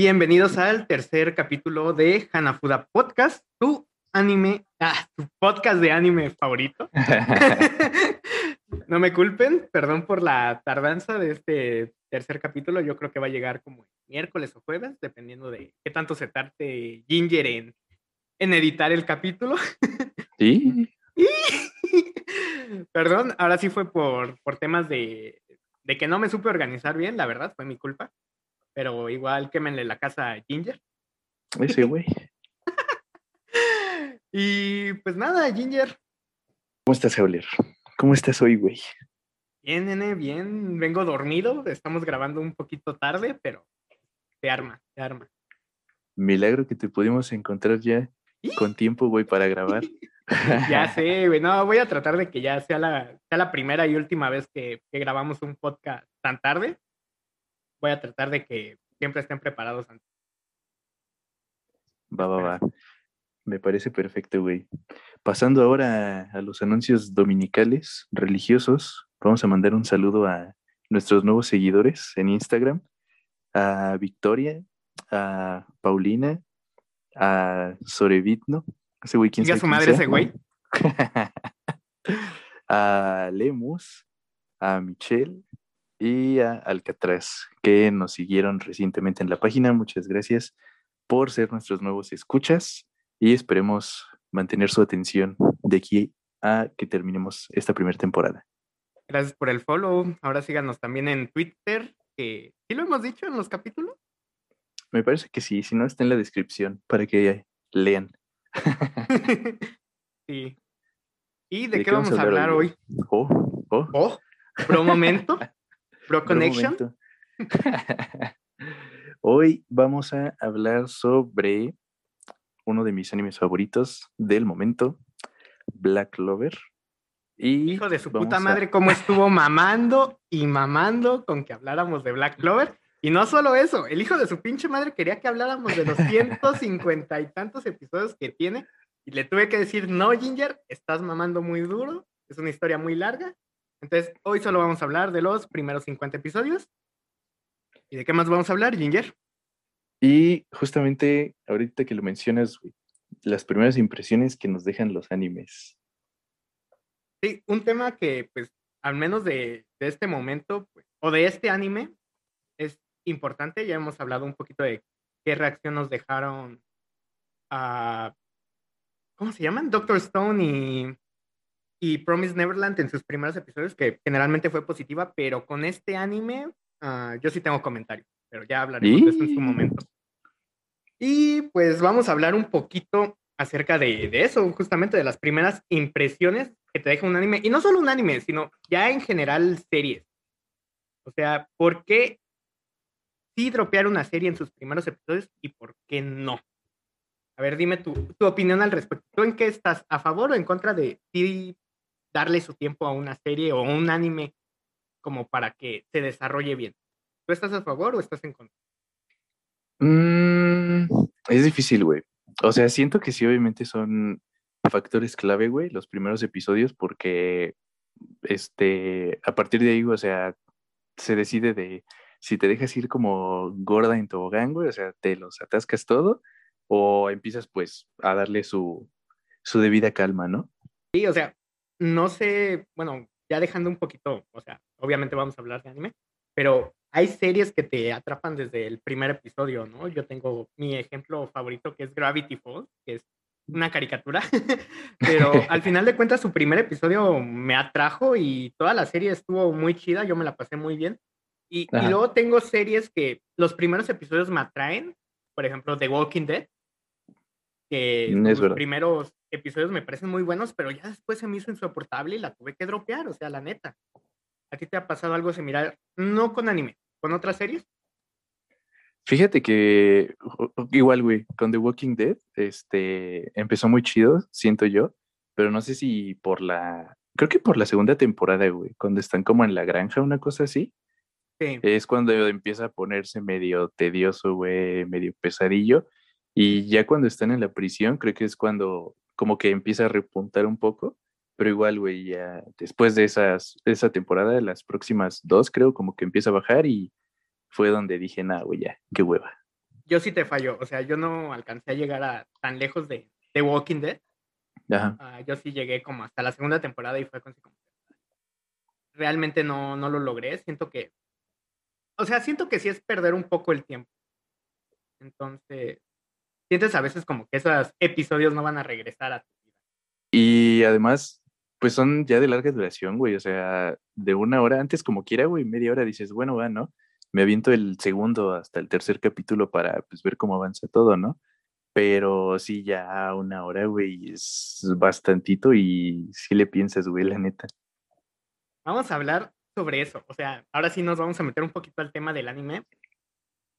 Bienvenidos al tercer capítulo de Hanafuda Podcast, tu anime, ah, tu podcast de anime favorito. no me culpen, perdón por la tardanza de este tercer capítulo. Yo creo que va a llegar como miércoles o jueves, dependiendo de qué tanto se tarte Ginger en, en editar el capítulo. Sí. Perdón, ahora sí fue por, por temas de, de que no me supe organizar bien, la verdad, fue mi culpa. Pero igual quémenle la casa a Ginger. Ese güey. y pues nada, Ginger. ¿Cómo estás, Euler? ¿Cómo estás hoy, güey? Bien, nene, bien. Vengo dormido. Estamos grabando un poquito tarde, pero se arma, se arma. Milagro que te pudimos encontrar ya con tiempo, güey, para grabar. ya sé, güey. No, voy a tratar de que ya sea la, sea la primera y última vez que, que grabamos un podcast tan tarde voy a tratar de que siempre estén preparados antes. Va, va, va. Me parece perfecto, güey. Pasando ahora a los anuncios dominicales religiosos, vamos a mandar un saludo a nuestros nuevos seguidores en Instagram, a Victoria, a Paulina, a Sorevitno, ese güey, ¿quién sabe su madre ese güey? a Lemus, a Michelle, y a Alcatraz, que nos siguieron recientemente en la página. Muchas gracias por ser nuestros nuevos escuchas y esperemos mantener su atención de aquí a que terminemos esta primera temporada. Gracias por el follow. Ahora síganos también en Twitter, que sí lo hemos dicho en los capítulos. Me parece que sí, si no está en la descripción para que lean. sí. ¿Y de, qué, vamos a hablar, hoy? Oh, oh. Oh, por un momento. Pro Connection. Hoy vamos a hablar sobre uno de mis animes favoritos del momento, Black Clover. Y Hijo de su puta madre, cómo estuvo mamando y mamando con que habláramos de Black Clover. Y no solo eso, el hijo de su pinche madre quería que habláramos de los 150 y tantos episodios que tiene. Y le tuve que decir, no, Ginger, estás mamando muy duro, es una historia muy larga, entonces, hoy solo vamos a hablar de los primeros 50 episodios. ¿Y de qué más vamos a hablar, Ginger? Y justamente ahorita que lo mencionas, las primeras impresiones que nos dejan los animes. Sí, un tema que, pues, al menos de, este momento, pues, o de este anime, es importante. Ya hemos hablado un poquito de qué reacción nos dejaron a. ¿Cómo se llaman? Doctor Stone y y Promise Neverland en sus primeros episodios, que generalmente fue positiva, pero con este anime ah, yo sí tengo comentarios, pero ya hablaremos de eso en su momento. Y pues vamos a hablar un poquito acerca de, de, eso, justamente de las primeras impresiones que te deja un anime, y no solo un anime, sino ya en general series. O sea, ¿por qué sí dropear una serie en sus primeros episodios y por qué no? A ver, dime tu, tu opinión al respecto. ¿Tú en qué estás? ¿A favor o en contra de sí darle su tiempo a una serie o un anime como para que se desarrolle bien. ¿Tú estás a favor o estás en contra? Mm, es difícil, güey. O sea, siento que sí, obviamente son factores clave, güey, los primeros episodios, porque este, a partir de ahí, o sea, se decide de si te dejas ir como gorda en tobogán, güey, o sea, te los atascas todo, o empiezas pues a darle su, su debida calma, ¿no? Sí, o sea, no sé, bueno, ya dejando un poquito, o sea, obviamente vamos a hablar de anime, pero hay series que te atrapan desde el primer episodio, ¿no? Yo tengo mi ejemplo favorito que es Gravity Falls, que es una caricatura, pero al final de cuentas su primer episodio me atrajo y toda la serie estuvo muy chida, yo me la pasé muy bien. Y, y luego tengo series que los primeros episodios me atraen, por ejemplo, The Walking Dead, que mm, los primeros episodios me parecen muy buenos, pero ya después se me hizo insoportable y la tuve que dropear, o sea, la neta. ¿A ti te ha pasado algo similar? No con anime, con otras series. Fíjate que igual, güey, con The Walking Dead, este, empezó muy chido, siento yo, pero no sé si por la, creo que por la segunda temporada, güey, cuando están como en la granja, una cosa así. Sí. Es cuando empieza a ponerse medio tedioso, güey, medio pesadillo. Y ya cuando están en la prisión, creo que es cuando como que empieza a repuntar un poco, pero igual, güey, ya después de esas, esa temporada, las próximas dos, creo, como que empieza a bajar y fue donde dije, nada, güey, ya, qué hueva. yo sí te fallo. O sea, yo no alcancé a llegar a tan lejos de, de Walking Dead. Ajá. Ah, yo sí llegué como hasta la segunda temporada y fue como realmente no, no lo logré. Siento que, o sea, siento que sí es perder un poco el tiempo. Entonces, sientes a veces como que esos episodios no van a regresar a tu vida. Y además, pues son ya de larga duración, güey. O sea, de una hora antes, como quiera, güey, media hora dices, bueno, va, ¿no? Me aviento el segundo hasta el tercer capítulo para pues, ver cómo avanza todo, ¿no? Pero sí, ya una hora, güey, es bastantito y sí le piensas, güey, la neta. Vamos a hablar sobre eso. O sea, ahora sí nos vamos a meter un poquito al tema del anime.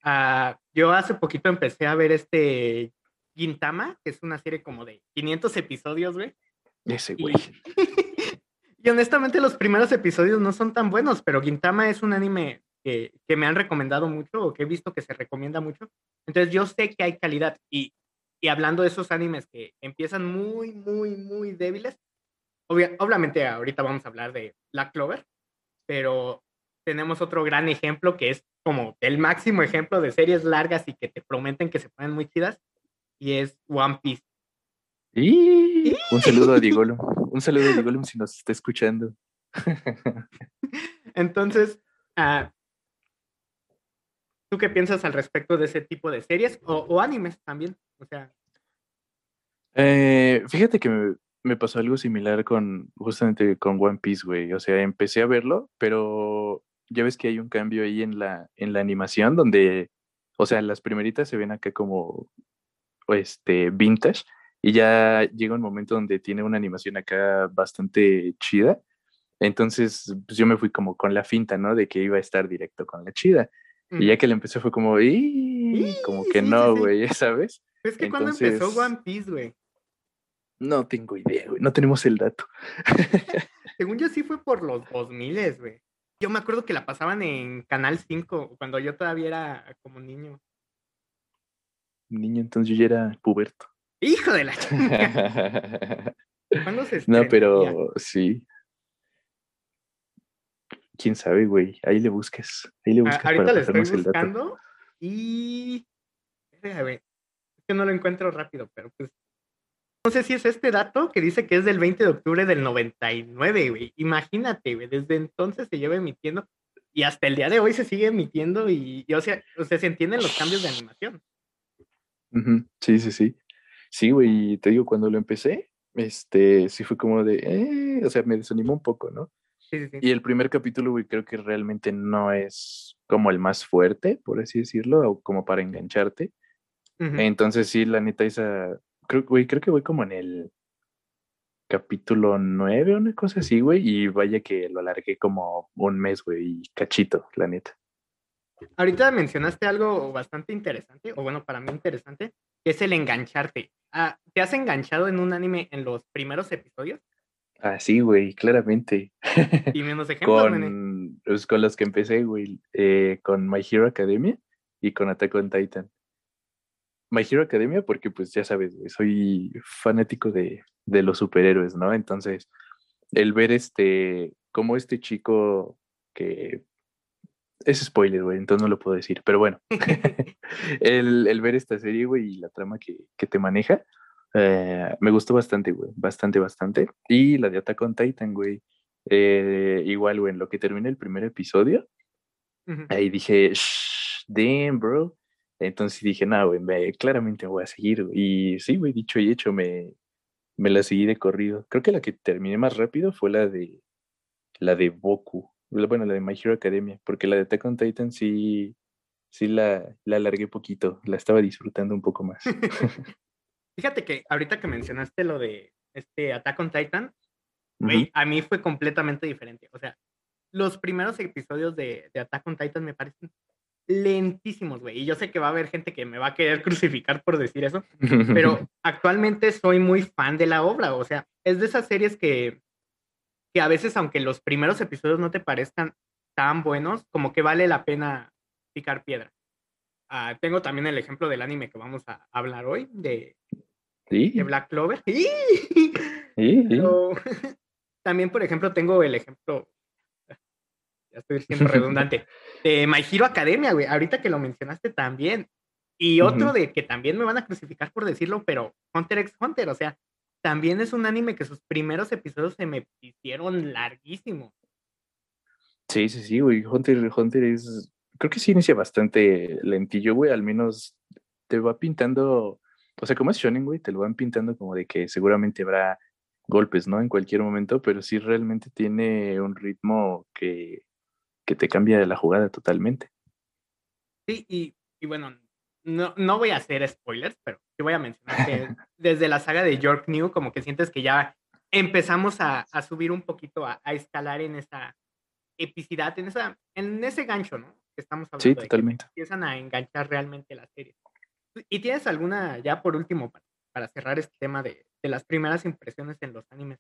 Uh, yo hace poquito empecé a ver este Gintama, que es una serie como de 500 episodios, güey. Ese, güey. Y, y, honestamente los primeros episodios no son tan buenos, pero Gintama es un anime que, que, me han recomendado mucho o que he visto que se recomienda mucho. Entonces yo sé que hay calidad y, y hablando de esos animes que empiezan muy, muy, muy débiles, obvia, obviamente ahorita vamos a hablar de Black Clover, pero tenemos otro gran ejemplo que es como el máximo ejemplo de series largas y que te prometen que se ponen muy chidas, y es One Piece. Y un saludo a Digolum. Un saludo a Digolum si nos está escuchando. Entonces, uh, ¿tú qué piensas al respecto de ese tipo de series o, o animes también? O sea. Eh, fíjate que me, me, pasó algo similar con justamente con One Piece, güey. O sea, empecé a verlo, pero ya ves que hay un cambio ahí en la, en la animación donde, o sea, las primeritas se ven acá como este vintage y ya llega un momento donde tiene una animación acá bastante chida. Entonces, pues yo me fui como con la finta, ¿no? De que iba a estar directo con la chida. Y ya que le empecé fue como, ¡y! Como que sí, no, sí, güey, ¿sabes? Es que cuando empezó One Piece, güey. No tengo idea, güey. No tenemos el dato. Según yo sí fue por los 2000, güey. Yo me acuerdo que la pasaban en Canal 5 cuando yo todavía era como niño. Niño, entonces yo ya era puberto. Hijo de la chica. ¿Cuándo se No, pero sí. Quién sabe, güey. Ahí le busques. Ahí le busques. Ah, ahorita le estoy buscando y. Es que no lo encuentro rápido, pero pues. No sé si es este dato que dice que es del 20 de octubre del 99, güey. Imagínate, güey. Desde entonces se lleva emitiendo y hasta el día de hoy se sigue emitiendo y, y o, sea, o sea, se entienden los cambios de animación. Sí, sí, sí. Sí, güey, te digo, cuando lo empecé, este, sí fue como de, eh, o sea, me desanimó un poco, ¿no? Sí, sí, sí. Y el primer capítulo, güey, creo que realmente no es como el más fuerte, por así decirlo, o como para engancharte. Uh -huh. Entonces, sí, la neta, esa, creo, güey, creo que voy como en el capítulo nueve o una cosa así, güey, y vaya que lo alargué como un mes, güey, y cachito, la neta. Ahorita mencionaste algo bastante interesante, o bueno, para mí interesante, que es el engancharte. Ah, ¿Te has enganchado en un anime en los primeros episodios? Ah, sí, güey, claramente. Y menos ejemplos, con, pues, con los que empecé, güey, eh, con My Hero Academia y con Attack on Titan. My Hero Academia, porque pues ya sabes, soy fanático de, de los superhéroes, ¿no? Entonces, el ver este, como este chico que es spoiler, güey, entonces no lo puedo decir, pero bueno, el, el, ver esta serie, güey, y la trama que, que te maneja, eh, me gustó bastante, güey, bastante, bastante. Y la de Attack on Titan, güey, eh, igual, güey, en lo que termina el primer episodio, uh -huh. ahí dije, damn, bro. Entonces dije, no, güey, me, claramente voy a seguir. Y sí, güey, dicho y hecho, me, me la seguí de corrido. Creo que la que terminé más rápido fue la de la de Boku, bueno, la de My Hero Academia, porque la de Attack on Titan sí, sí la, la alargué poquito, la estaba disfrutando un poco más. Fíjate que ahorita que mencionaste lo de este Attack on Titan, güey, uh -huh. a mí fue completamente diferente. O sea, los primeros episodios de, de Attack on Titan me parecen lentísimos, güey. Y yo sé que va a haber gente que me va a querer crucificar por decir eso, pero actualmente soy muy fan de la obra. O sea, es de esas series que que a veces, aunque los primeros episodios no te parezcan tan buenos, como que vale la pena picar piedra. Uh, tengo también el ejemplo del anime que vamos a hablar hoy, de, ¿Sí? de Black Clover. ¿Sí? Pero, también, por ejemplo, tengo el ejemplo, ya estoy siendo redundante, de My Hero Academia, güey. Ahorita que lo mencionaste también, Y otro de que también me van a crucificar por decirlo, pero Hunter x Hunter, o sea, también es un anime que sus primeros episodios se me hicieron larguísimos. Sí, sí, sí, güey. Hunter, Hunter es. Creo que sí inicia bastante lentillo, güey. Al menos te va pintando. O sea, como es Shonen, güey, te lo van pintando como de que seguramente habrá golpes, ¿no? En cualquier momento, pero sí realmente tiene un ritmo que, que te cambia la jugada totalmente. Sí, y, y bueno, no, no voy a hacer spoilers, pero sí voy a mencionar que desde la saga de York New, como que sientes que ya empezamos a, a subir un poquito, a, a, escalar en esa epicidad, en, esa, en ese gancho, ¿no? Que estamos hablando. Sí, totalmente. De que empiezan a enganchar realmente la serie. ¿Y tienes alguna, ya por último, para, para cerrar este tema de, de, las primeras impresiones en los animes?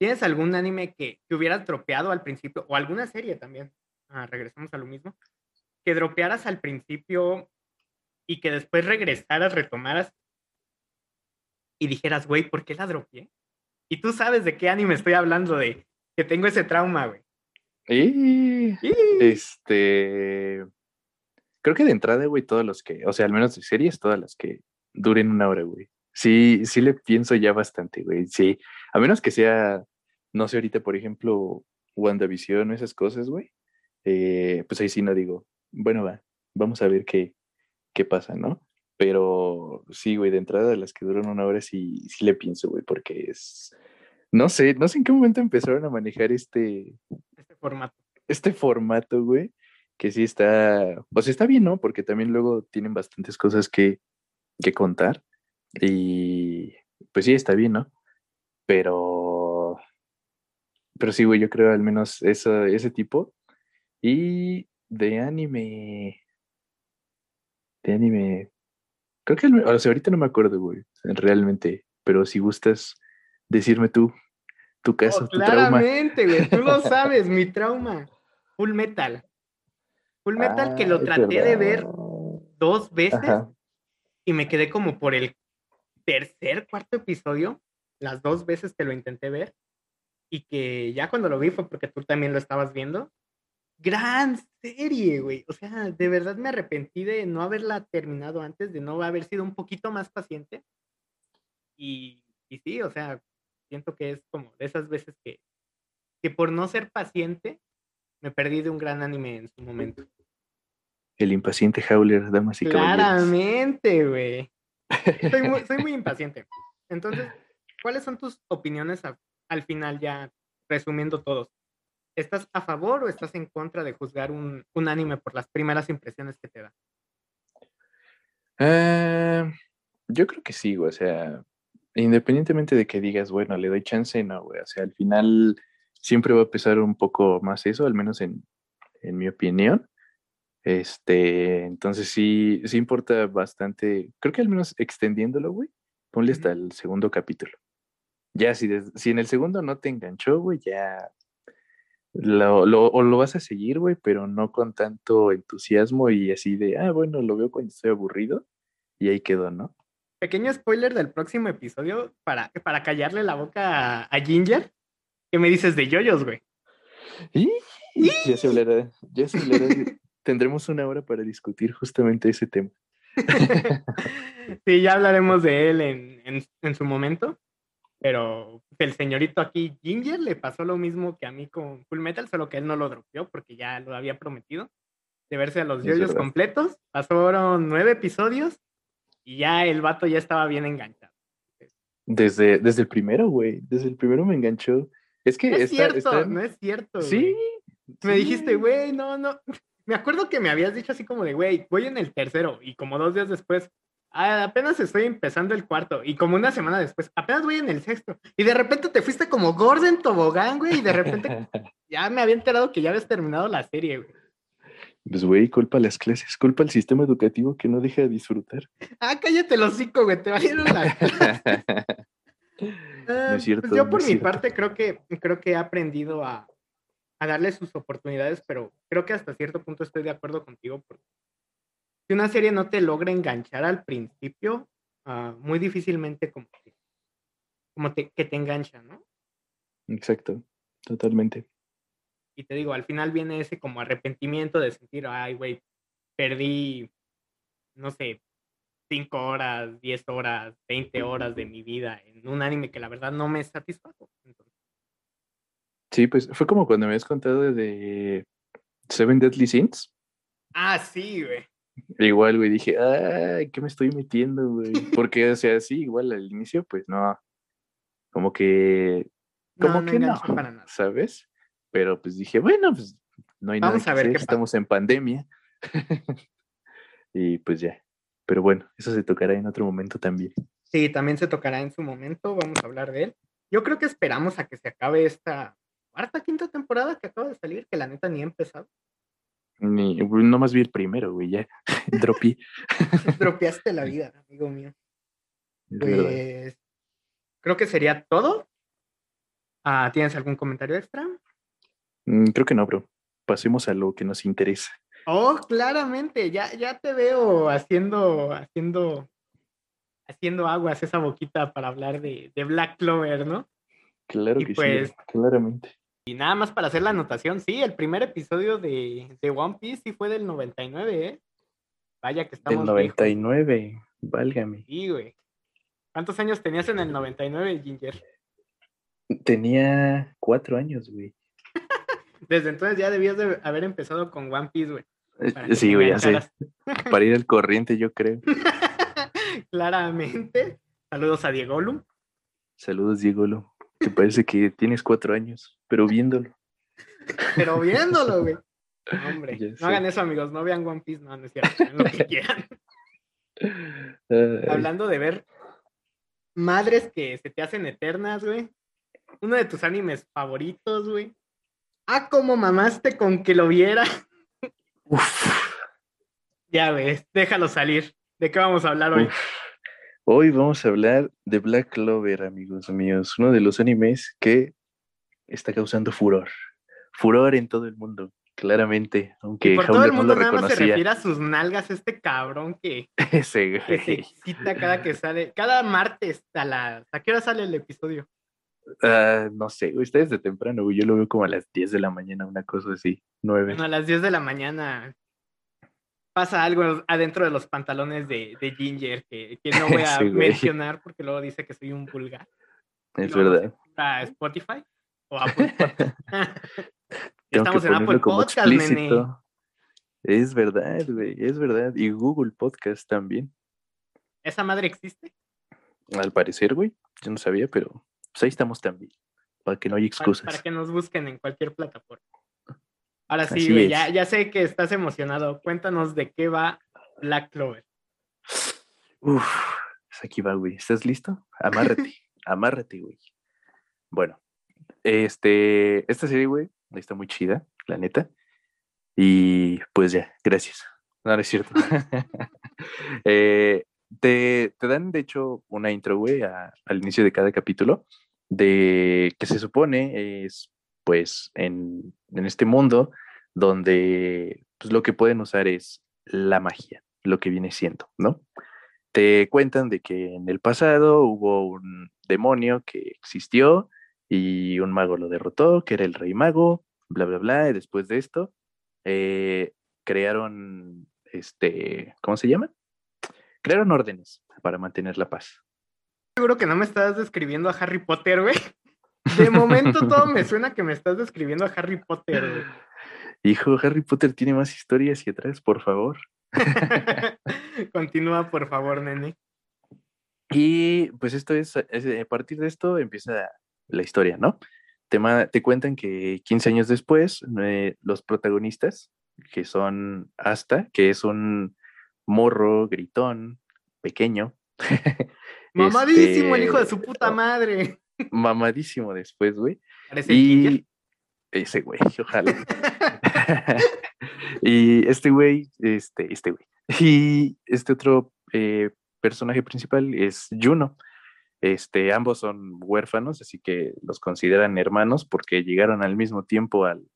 ¿Tienes algún anime que, que hubieras tropeado al principio, o alguna serie también? Ah, regresamos a lo mismo. Que dropearas al principio y que después regresaras, retomaras y dijeras, güey, ¿por qué la dropeé? Y tú sabes de qué anime estoy hablando, de que tengo ese trauma, güey. Y, este, creo que de entrada, güey, todos los que, o sea, al menos de series, todas las que duren una hora, güey. Sí, sí le pienso ya bastante, güey. Sí, a menos que sea, no sé, ahorita, por ejemplo, WandaVision o esas cosas, güey. Eh, pues ahí sí no digo, bueno, va, vamos a ver qué, qué pasa, ¿no? Pero sí, güey, de entrada las que duran una hora sí, sí le pienso, güey, porque es, no sé, no sé en qué momento empezaron a manejar este, este formato. Este formato, güey, que sí está, pues está bien, ¿no? Porque también luego tienen bastantes cosas que, que contar y pues sí, está bien, ¿no? Pero, pero sí, güey, yo creo al menos eso, ese tipo. Y de anime, de anime. Creo que, o sea, ahorita no me acuerdo, güey, realmente, pero si gustas decirme tú, tu caso, oh, tu claramente, güey, tú lo sabes, mi trauma. Full Metal. Full Metal ah, que lo traté de ver dos veces Ajá. y me quedé como por el tercer, cuarto episodio, las dos veces que lo intenté ver y que ya cuando lo vi fue porque tú también lo estabas viendo gran serie, güey. O sea, de verdad me arrepentí de no haberla terminado antes, de no haber sido un poquito más paciente. Y, y sí, o sea, siento que es como de esas veces que, que por no ser paciente, me perdí de un gran anime en su momento. El impaciente Howler, damas y Claramente, güey. Soy muy, soy muy impaciente. Entonces, ¿cuáles son tus opiniones a, al final ya resumiendo todos? ¿Estás a favor o estás en contra de juzgar un, un anime por las primeras impresiones que te da? Uh, yo creo que sí, güey. O sea, independientemente de que digas, bueno, le doy chance, no, güey. O sea, al final siempre va a pesar un poco más eso, al menos en, en mi opinión. Este, entonces sí, sí importa bastante. Creo que al menos extendiéndolo, güey, ponle hasta el segundo capítulo. Ya, si, si en el segundo no te enganchó, güey, ya lo, lo, o lo vas a seguir, güey, pero no con tanto entusiasmo y así de, ah, bueno, lo veo cuando estoy aburrido y ahí quedó, ¿no? Pequeño spoiler del próximo episodio para, para callarle la boca a, a Ginger. ¿Qué me dices de yoyos, güey? ¿Y? Ya se hablará, ya se hablará. Tendremos una hora para discutir justamente ese tema. sí, ya hablaremos de él en, en, en su momento. Pero el señorito aquí, Ginger, le pasó lo mismo que a mí con Full Metal, solo que él no lo dropeó porque ya lo había prometido de verse a los yoyos completos. Pasaron nueve episodios y ya el vato ya estaba bien enganchado. Desde, desde el primero, güey. Desde el primero me enganchó. Es que no es cierto, no es cierto. Sí. Me dijiste, güey, no, no. Me acuerdo que me habías dicho así como de, güey, voy en el tercero. Y como dos días después, apenas estoy empezando el cuarto y como una semana después, apenas voy en el sexto y de repente te fuiste como Gordon Tobogán, güey, y de repente ya me había enterado que ya habías terminado la serie, güey. Pues, güey, culpa a las clases, culpa al sistema educativo que no deja de disfrutar. Ah, cállate los cinco, güey, te valieron las no es cierto, pues yo por no mi cierto. parte creo que, creo que he aprendido a, a darle sus oportunidades, pero creo que hasta cierto punto estoy de acuerdo contigo porque si una serie no te logra enganchar al principio, uh, muy difícilmente como, que, como te, que te engancha, ¿no? Exacto, totalmente. Y te digo, al final viene ese como arrepentimiento de sentir, ay, güey, perdí, no sé, 5 horas, 10 horas, 20 horas de mi vida en un anime que la verdad no me satisfajo. Sí, pues fue como cuando me habías contado de Seven Deadly Sins. Ah, sí, güey. Igual, güey, dije, ay, ¿qué me estoy metiendo, güey? Porque, o sea, sí, igual al inicio, pues no, como que, como que no, ¿sabes? Pero pues dije, bueno, pues no hay nada que a ver hacer, estamos en pandemia. y pues ya. Pero bueno, eso se tocará en otro momento también. Sí, también se tocará en su momento, vamos a hablar de él. Yo creo que esperamos a que se acabe esta cuarta, quinta temporada que acaba de salir, que la neta ni ha empezado. Ni, no más vi el primero, güey, ya. Dropié. Dropeaste la vida, amigo mío. pues creo que sería todo. Ah, ¿Tienes algún comentario extra? Mm, creo que no, bro. Pasemos a lo que nos interesa. Oh, claramente, ya, ya te veo haciendo, haciendo, haciendo aguas esa boquita para hablar de, Black Clover, ¿no? Claro que sí, pues claramente. Y nada más para hacer la anotación, sí, el primer episodio de, One Piece sí fue del 99, ¿eh? Vaya que estamos. Del 99, válgame. Sí, güey. ¿Cuántos años tenías en el 99, Ginger? Tenía cuatro años, güey. Desde entonces ya debías de haber empezado con One Piece, güey. Eh, sí, güey, ya sé. Para ir al corriente, yo creo. Claramente. Saludos a Diego Lu. Saludos, Diego Lu. Te parece que tienes cuatro años, pero viéndolo. pero viéndolo, güey. hombre, no hagan eso, amigos. No vean One Piece, no, no es cierto. lo que quieran. Hablando de ver madres que se te hacen eternas, güey. Uno de tus animes favoritos, güey. Ah, como mamaste con que lo viera. Uf. Ya ves, déjalo salir. ¿De qué vamos a hablar hoy? Hoy vamos a hablar de Black Clover, amigos míos, uno de los animes que está causando furor. Furor en todo el mundo, claramente, aunque por todo el mundo nada más se refiere a sus nalgas este cabrón que, Ese, que se excita cada que sale, cada martes a la ¿a qué hora sale el episodio? Uh, no sé, ustedes de temprano, Yo lo veo como a las 10 de la mañana, una cosa así, 9. Bueno, a las 10 de la mañana pasa algo adentro de los pantalones de, de Ginger que, que, no voy a mencionar porque luego dice que soy un vulgar. Es verdad. A Spotify o Apple Estamos en Apple Podcast, nene. Es verdad, güey, es verdad. Y Google Podcast también. ¿Esa madre existe? Al parecer, güey. Yo no sabía, pero pues ahí estamos también, para que no haya excusas. Para, que nos busquen en cualquier plataforma. Ahora sí, ya, ya sé que estás emocionado. Cuéntanos de qué va Black Clover. Uf, pues aquí va, güey. ¿Estás listo? Amárrate, amárrate, güey. Bueno, este, esta serie, güey, está muy chida, la neta. Y pues ya, gracias. No, no es cierto. Eh, te, te, dan, de hecho, una intro, güey, al inicio de cada capítulo de que se supone es pues en, este mundo donde pues, lo que pueden usar es la magia, lo que viene siendo, ¿no? Te cuentan de que en el pasado hubo un demonio que existió y un mago lo derrotó, que era el rey mago, bla, bla, bla, y después de esto eh, crearon, este, ¿cómo se llama? Crearon órdenes para mantener la paz seguro que no me estás describiendo a Harry Potter, güey. De momento todo me suena que me estás describiendo a Harry Potter, güey. Hijo, Harry Potter tiene más historias y atrás, por favor. Continúa, por favor, nene. Y pues esto es, a partir de esto empieza la historia, ¿no? Te, te cuentan que 15 años después, eh, los protagonistas, que son Asta, que es un morro gritón, pequeño, Mamadísimo el hijo de su este, puta madre. Mamadísimo después, güey. y ese güey, ojalá. y este güey, este, este güey. Y este otro eh, personaje principal es Juno. Este, ambos son huérfanos, así que los consideran hermanos porque llegaron al mismo tiempo al,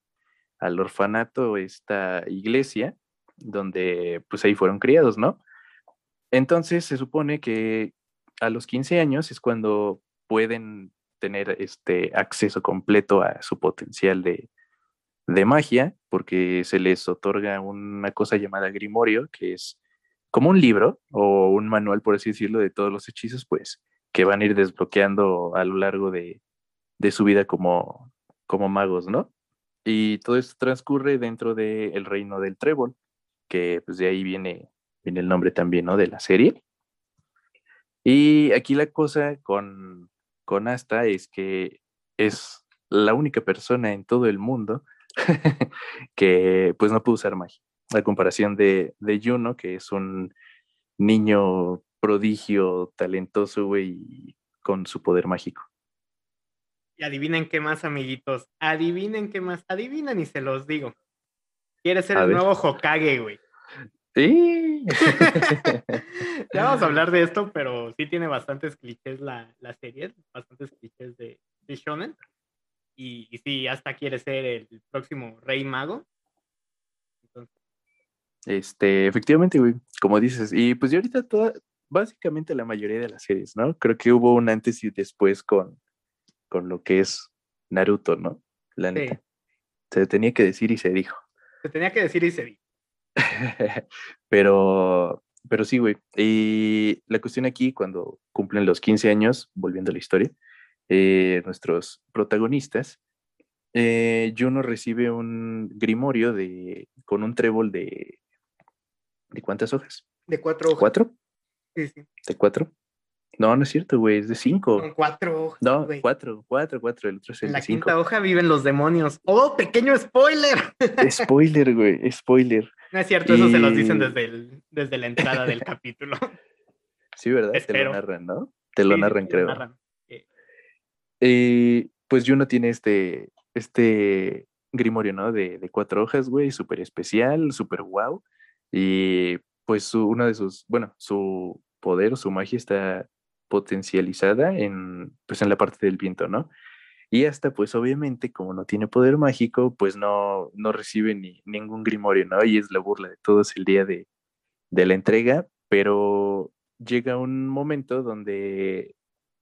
al orfanato, esta iglesia, donde pues ahí fueron criados, ¿no? Entonces se supone que a los 15 años es cuando pueden tener este acceso completo a su potencial de, magia, porque se les otorga una cosa llamada grimorio, que es como un libro o un manual, por así decirlo, de todos los hechizos, pues, que van a ir desbloqueando a lo largo de, de su vida como, como magos, ¿no? Y todo esto transcurre dentro del reino del trébol, que pues de ahí viene, viene el nombre también, ¿no? De la serie. Y aquí la cosa con, con Asta es que es la única persona en todo el mundo que pues no puede usar magia. A comparación de, de Juno, que es un niño prodigio, talentoso, güey, con su poder mágico. Y adivinen qué más, amiguitos. Adivinen qué más. Adivinen y se los digo. Quiere ser el nuevo Hokage, güey. Sí. ya vamos a hablar de esto, pero sí tiene bastantes clichés la, la serie, bastantes clichés de, de Shonen. Y, y, sí, hasta quiere ser el próximo rey mago. Este, efectivamente, güey, como dices. Y pues yo ahorita toda, básicamente la mayoría de las series, ¿no? Creo que hubo un antes y después con, con lo que es Naruto, ¿no? La neta. Se tenía que decir y se dijo. Se tenía que decir y se dijo. pero, pero sí, güey. Y la cuestión aquí, cuando cumplen los 15 años, volviendo a la historia, eh, nuestros protagonistas, eh, Juno recibe un grimorio de, con un trébol de... ¿De cuántas hojas? De cuatro hojas. ¿Cuatro? Sí, sí. ¿De cuatro? No, no es cierto, güey, es de cinco. Con cuatro hojas. No, cuatro, cuatro, cuatro. El otro es el en la de cinco. quinta hoja viven los demonios. ¡Oh, pequeño spoiler! Spoiler, güey, spoiler. No es cierto, eso se los dicen desde, el- desde la entrada del capítulo. Sí, ¿verdad? Te lo narran, ¿no? Te lo Sí, narran, te lo creo. narran. Eh, pues Juno tiene este, este grimorio, ¿no? De, de cuatro hojas, güey, súper especial, súper guau. Y pues su, una de sus, bueno, su poder, su magia está potencializada en, pues en la parte del viento, ¿no? Y hasta, pues obviamente, como no tiene poder mágico, pues no, no recibe ni, ningún grimorio, ¿no? Y es la burla de todos el día de, de la entrega, pero llega un momento donde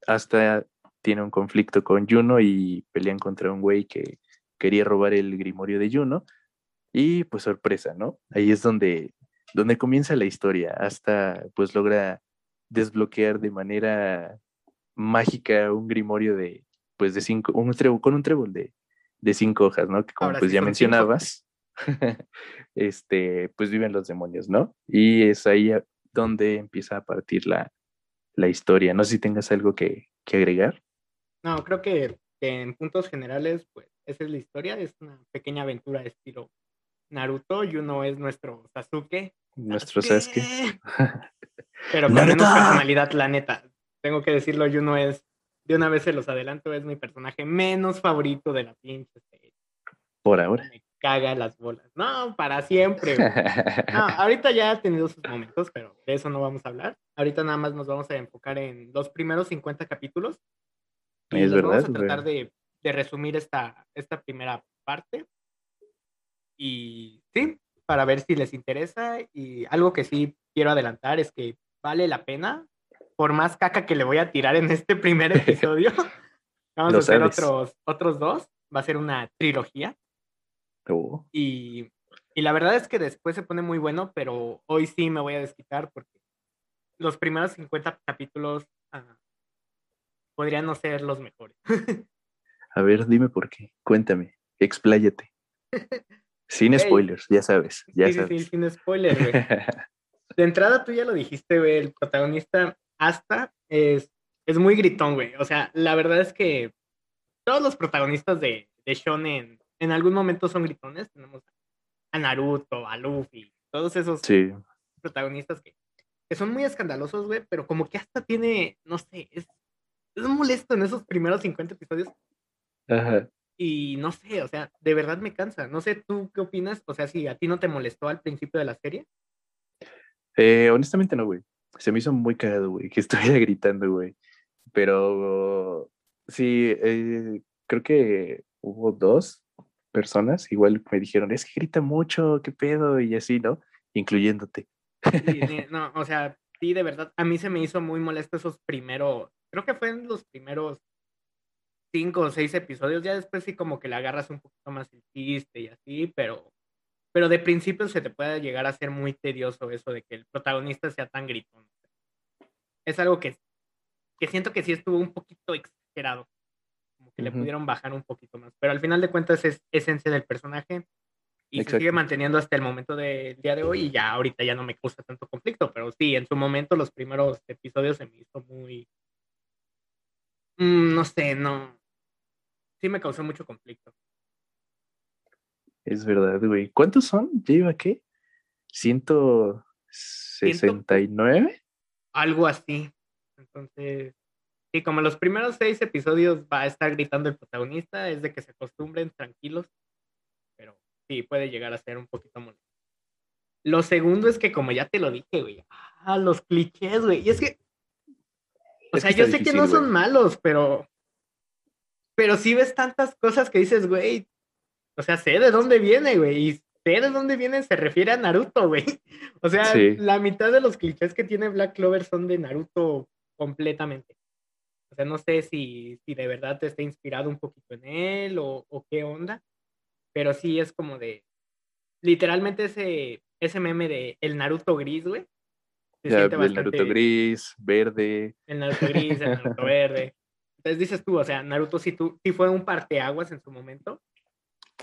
hasta tiene un conflicto con Juno y pelean contra un güey que quería robar el grimorio de Juno. Y pues sorpresa, ¿no? Ahí es donde, donde comienza la historia. Hasta pues logra desbloquear de manera mágica un grimorio de, pues de cinco, un trébol, con un trébol de, de cinco hojas, ¿no? Que como Ahora pues sí ya mencionabas, este, pues viven los demonios, ¿no? Y es ahí donde empieza a partir la, la historia. No sé si tengas algo que, que agregar. No, creo que, que en puntos generales, pues, esa es la historia. Es una pequeña aventura estilo Naruto. Yuno es nuestro Sasuke. Nuestro Sasuke. Pero con menos personalidad, la neta. Tengo que decirlo, Yuno es, de una vez se los adelanto, es mi personaje menos favorito de la pinche serie. Por ahora. Me caga las bolas. No, para siempre, güey. No, ahorita ya ha tenido sus momentos, pero de eso no vamos a hablar. Ahorita nada más nos vamos a enfocar en los primeros 50 capítulos. Y Es los vamos verdad, a tratar de, de resumir esta, esta primera parte. Y sí, para ver si les interesa. Y algo que sí quiero adelantar es que vale la pena, por más caca que le voy a tirar en este primer episodio. vamos a hacer sabes. otros, otros dos. Va a ser una trilogía. Oh, Y, y la verdad es que después se pone muy bueno, pero hoy sí me voy a desquitar porque los primeros 50 capítulos ah, podrían no ser los mejores. a ver, dime por qué. Cuéntame. Expláyate. Sin spoilers, ya sabes, ya sí, sí, sí, sabes. sin spoiler, güey. De entrada tú ya lo dijiste, güey, el protagonista Asta es, es muy gritón, güey. O sea, la verdad es que todos los protagonistas de, de Shonen en algún momento son gritones. Tenemos a Naruto, a Luffy, todos esos sí, protagonistas que, que son muy escandalosos, güey, pero como que hasta tiene, no sé, es, es molesto en esos primeros 50 episodios ajá. y no sé, o sea, de verdad me cansa. No sé, ¿tú qué opinas? O sea, si a ti no te molestó al principio de la serie. Eh, honestamente no, güey. Se me hizo muy cagado, güey, que estuviera gritando, güey. Pero sí, eh, creo que hubo dos personas, igual me dijeron, es que grita mucho, qué pedo, y así, ¿no? Incluyéndote. Sí, no, o sea, sí, de verdad, a mí se me hizo muy molesto esos primeros, creo que fue en los primeros cinco o seis episodios, ya después sí como que le agarras un poquito más el chiste y así, pero, pero de principio se te puede llegar a ser muy tedioso eso de que el protagonista sea tan gritón. Es algo que, que siento que sí estuvo un poquito exagerado, como que le pudieron bajar un poquito más, pero al final de cuentas es esencia del personaje y se sigue manteniendo hasta el momento del día de hoy y ya ahorita ya no me causa tanto conflicto, pero sí, en su momento los primeros episodios se me hizo muy, mm, no sé, no, sí me causó mucho conflicto. Es verdad, güey. ¿Cuántos son? ¿Lleva qué? ¿169? Algo así. Entonces, sí, como los primeros seis episodios va a estar gritando el protagonista, es de que se acostumbren tranquilos pero sí, puede llegar a ser un poquito molesto. Lo segundo es que, como ya te lo dije, güey, ah, los clichés, güey. Y es que, o sea, yo sé que no son malos, pero, pero sí ves tantas cosas que dices, güey, o sea, sé de dónde viene, güey, y sé de dónde viene, se refiere a Naruto, güey. O sea, la mitad de los clichés que tiene Black Clover son de Naruto completamente. O sea, no sé si, si de verdad te está inspirado un poquito en él o, o qué onda, pero sí es como de, literalmente ese, ese meme de el Naruto gris, güey. el Naruto gris, verde. El Naruto gris, el Naruto verde. Entonces dices tú, o sea, Naruto sí, tú, sí fue un parteaguas en su momento,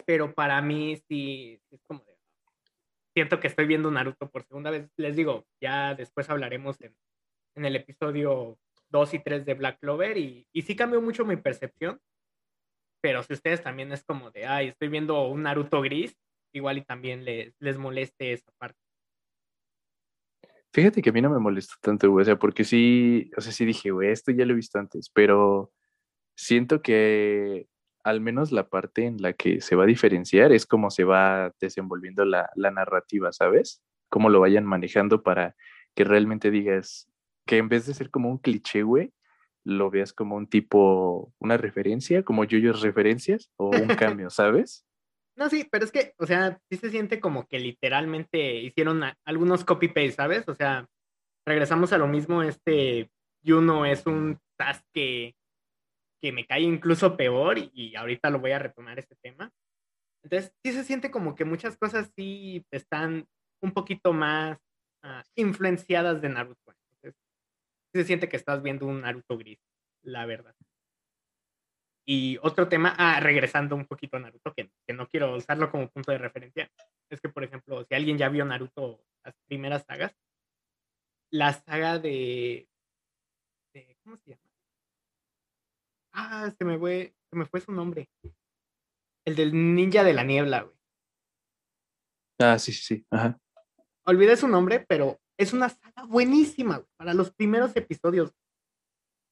pero para mí sí, es como de, siento que estoy viendo Naruto por segunda vez. Les digo, ya después hablaremos en, en el episodio 2 y 3 de Black Clover y, y sí cambió mucho mi percepción, pero si ustedes también es como de, ay, estoy viendo un Naruto gris, igual y también les, les moleste esa parte. Fíjate que a mí no me molesta tanto, güey, o sea, porque sí, o sea, sí dije, güey, esto ya lo he visto antes, pero siento que al menos la parte en la que se va a diferenciar es cómo se va desenvolviendo la, la narrativa, ¿sabes? Cómo lo vayan manejando para que realmente digas que en vez de ser como un cliché, güey, lo veas como un tipo, una referencia, como yoyos referencias o un cambio, ¿sabes? No, sí, pero es que, o sea, sí se siente como que literalmente hicieron algunos copy-paste, ¿sabes? O sea, regresamos a lo mismo, este Juno es un task que, me cae incluso peor y, ahorita lo voy a retomar este tema. Entonces, sí se siente como que muchas cosas sí están un poquito más ah, influenciadas de Naruto se siente que estás viendo un Naruto gris, la verdad. Y otro tema, ah, regresando un poquito a Naruto, que, que, no quiero usarlo como punto de referencia, es que, por ejemplo, si alguien ya vio Naruto, las primeras sagas, la saga de, ¿cómo se llama? Ah, se me fue, se me fue su nombre. El del ninja de la niebla, güey. Ah, sí, sí, sí. Ajá. Olvidé su nombre, pero es una saga buenísima para los primeros episodios.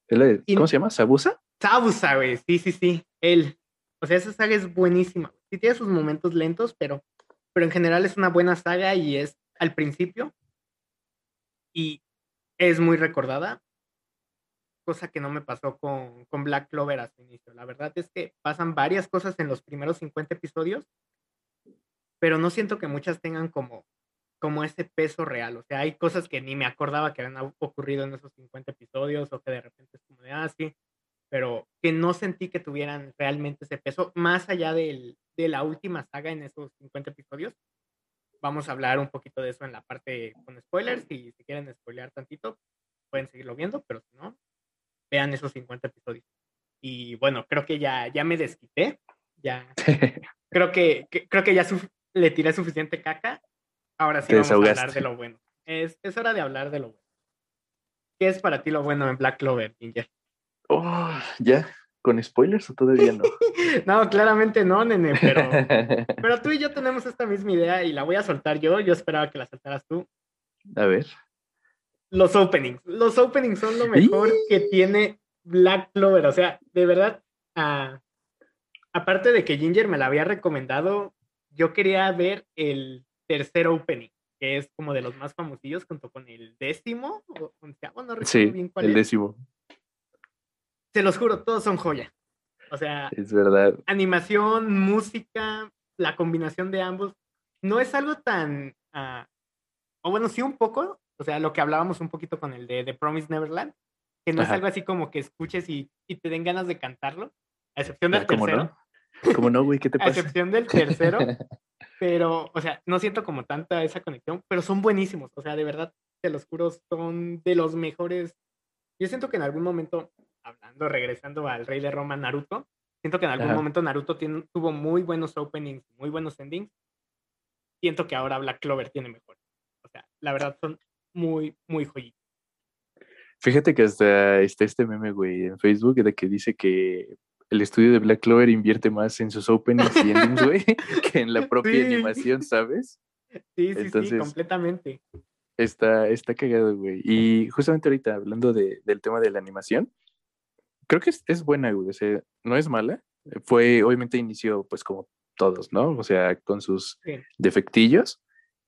¿Cómo se llama? ¿Sabusa? Sabusa, güey. Sí, sí, sí. Él. O sea, esa saga es buenísima. Sí tiene sus momentos lentos, pero, pero en general es una buena saga y es al principio. Y es muy recordada. Cosa que no me pasó con, con Black Clover a su inicio. La verdad es que pasan varias cosas en los primeros 50 episodios, pero no siento que muchas tengan como como ese peso real. O sea, hay cosas que ni me acordaba que habían ocurrido en esos 50 episodios o que de repente es como de, ah, pero que no sentí que tuvieran realmente ese peso, más allá del, de la última saga en esos 50 episodios. Vamos a hablar un poquito de eso en la parte con spoilers. Y si quieren spoilear tantito, pueden seguirlo viendo, pero si no, vean esos 50 episodios. Y bueno, creo que ya, ya me desquité. Ya creo que, creo que ya le tiré suficiente caca Ahora sí vamos a hablar de lo bueno. Es, es, hora de hablar de lo bueno. ¿Qué es para ti lo bueno en Black Clover, Ginger? Oh, ya. ¿Con spoilers o todavía no? no, claramente no, nene, pero, pero tú y yo tenemos esta misma idea y la voy a soltar yo. Yo esperaba que la soltaras tú. A ver. Los openings. Los openings son lo mejor que tiene Black Clover. O sea, de verdad, ah, aparte de que Ginger me la había recomendado, yo quería ver el tercer opening, que es como de los más famosillos, junto con el décimo, o no recuerdo sí, bien cuál el décimo. Se los juro, todos son joya. O sea, es verdad. Animación, música, la combinación de ambos, no es algo tan, uh, o bueno, sí un poco, o sea, lo que hablábamos un poquito con el de The Promise Neverland, que no es algo así como que escuches y, y, te den ganas de cantarlo, a excepción del ah, tercero. ¿Cómo no, güey? ¿Qué te A pasa? excepción del tercero, pero, o sea, no siento como tanta esa conexión, pero son buenísimos. O sea, de verdad, te los juro, son de los mejores. Yo siento que en algún momento, hablando, regresando al Rey de Roma, Naruto, siento que en algún Ajá. momento Naruto tiene- tuvo muy buenos openings, muy buenos endings. Siento que ahora Black Clover tiene mejores. O sea, la verdad son muy, muy joyitos. Fíjate que hasta está este meme, güey, en Facebook de que dice que el estudio de Black Clover invierte más en sus openings y endings, güey, que en la propia Sí. animación, ¿sabes? Sí, sí, sí, completamente. Está, está cagado, güey. Y justamente ahorita hablando de- del tema de la animación, creo que es, es buena, güey. O sea, no es mala. Fue, obviamente inició, pues como todos, ¿no? O sea, con sus Sí. defectillos.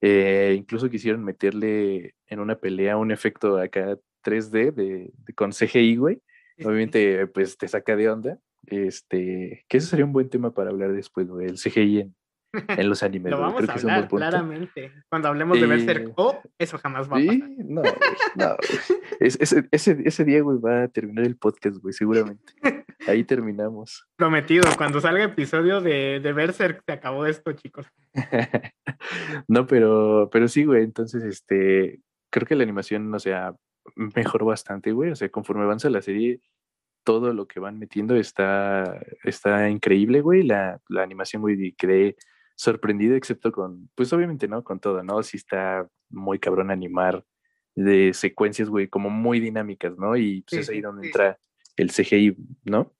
Eh, incluso quisieron meterle en una pelea un efecto acá 3D de, de- con CGI, güey. Obviamente, pues te saca de onda. Este, que eso sería un buen tema para hablar después, güey. El CGI en, en los animes, Lo vamos Creo a que hablar claramente. Cuando hablemos de Berserk, Eh, oh, eso jamás va a Sí, pasar. no, güey, no. Es- ese, ese, ese día, güey, va a terminar el podcast, güey, seguramente. Ahí terminamos. Prometido, cuando salga episodio de, de Berserk, se acabó esto, chicos. No, pero, pero sí, güey, entonces, este, creo que la animación, o sea, mejoró bastante, güey, o sea, conforme avanza la serie, todo lo que van metiendo está, está increíble, güey, la, la animación, güey, quedé sorprendido, excepto con, pues obviamente, ¿no? Con todo, ¿no? Sí está muy cabrón animar de secuencias, güey, como muy dinámicas, ¿no? Y pues Sí, es ahí sí, donde sí. entra el CGI, ¿no?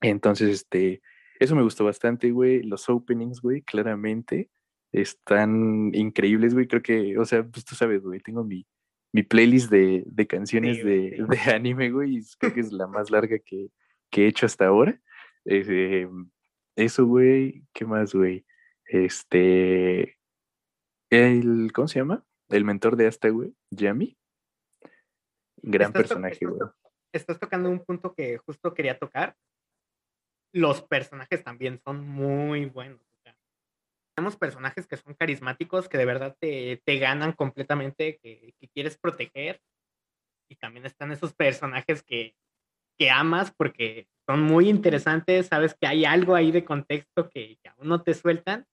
Entonces, este, eso me gustó bastante, güey. Los openings, güey, claramente están increíbles, güey. Creo que, o sea, pues tú sabes, güey, tengo mi, mi playlist de, de canciones Sí, de, de anime, güey, y creo que es la más larga que, que he hecho hasta ahora. Eh, eso, güey, ¿qué más, güey? Este, el, ¿cómo se llama? El mentor de Asta, güey, Yami. Gran Estás personaje, güey. to- Estás tocando un punto que justo quería tocar. Los personajes también son muy buenos. o sea, tenemos personajes que son carismáticos, que de verdad te, te ganan completamente, que, que quieres proteger. Y también están esos personajes que, que amas porque son muy interesantes, sabes que hay algo ahí de contexto que, que aún no te sueltan,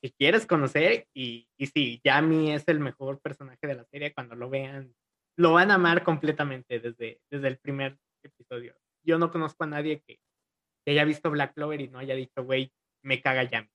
que quieres conocer. Y, y sí, Yami es el mejor personaje de la serie. Cuando lo vean, lo van a amar completamente desde, desde el primer episodio. Yo no conozco a nadie que, que haya visto Black Clover y no haya dicho, güey, me caga Yami.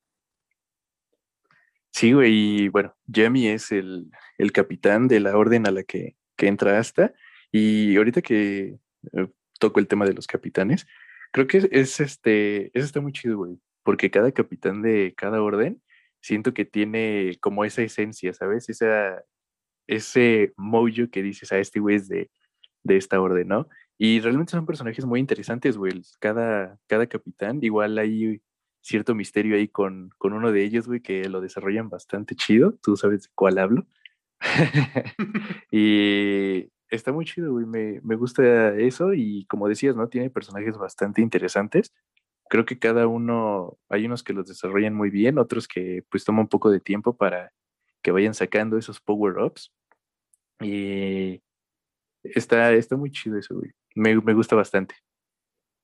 Sí, güey, y bueno, Yami es el, el capitán de la orden a la que, que entra Asta. Y ahorita que eh, toco el tema de los capitanes, creo que es, es, este, eso está muy chido, güey, porque cada capitán de cada orden siento que tiene como esa esencia, ¿sabes? Esa, ese mojo que dices, a este güey es de, de esta orden, ¿no? Y realmente son personajes muy interesantes, güey. Cada, cada capitán, igual hay cierto misterio ahí con, con uno de ellos, güey, que lo desarrollan bastante chido. Tú sabes de cuál hablo. y está muy chido, güey. Me, me gusta eso y como decías, ¿no? Tiene personajes bastante interesantes. Creo que cada uno, hay unos que los desarrollan muy bien, otros que pues toma un poco de tiempo para que vayan sacando esos power-ups. Y está, está muy chido eso, güey. Me, me gusta bastante.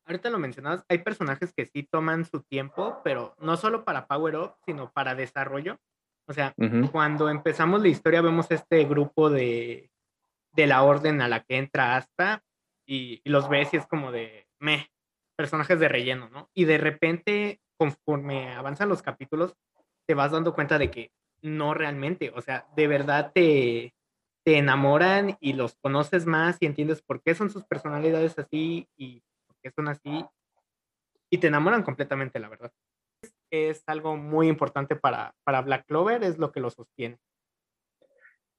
Ahorita lo mencionabas, hay personajes que sí toman su tiempo, pero no solo para Power Up, sino para desarrollo. O sea, Ujú. cuando empezamos la historia vemos este grupo de, de la orden a la que entra Asta y, y los ves y es como de, meh, personajes de relleno, ¿no? Y de repente, conforme avanzan los capítulos, te vas dando cuenta de que no realmente, o sea, de verdad te, te enamoran y los conoces más y entiendes por qué son sus personalidades así y por qué son así y te enamoran completamente, la verdad. Es, es algo muy importante para, para Black Clover, es lo que lo sostiene.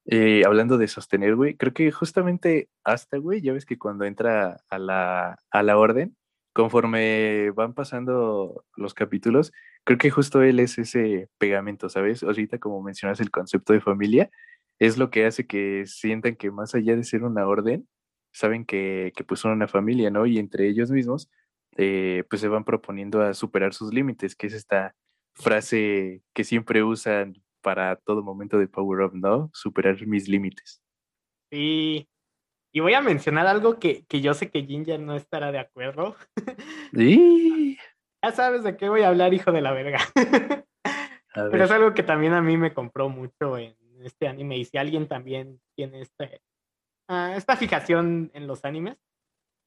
Eh, hablando de sostener, güey, creo que justamente hasta, güey, ya ves que cuando entra a la, a la orden, conforme van pasando los capítulos, creo que justo él es ese pegamento, ¿sabes? Ahorita como mencionas el concepto de familia, es lo que hace que sientan que más allá de ser una orden, saben que, que pues son una familia, ¿no? Y entre ellos mismos, eh, pues se van proponiendo a superar sus límites, que es esta frase que siempre usan para todo momento de Power Up, ¿no? Superar mis límites. Sí. Y voy a mencionar algo que, que yo sé que Ginger no estará de acuerdo. Sí. ya sabes de qué voy a hablar, hijo de la verga. Pero es algo que también a mí me compró mucho en este anime. Y si alguien también tiene este, uh, esta fijación en los animes,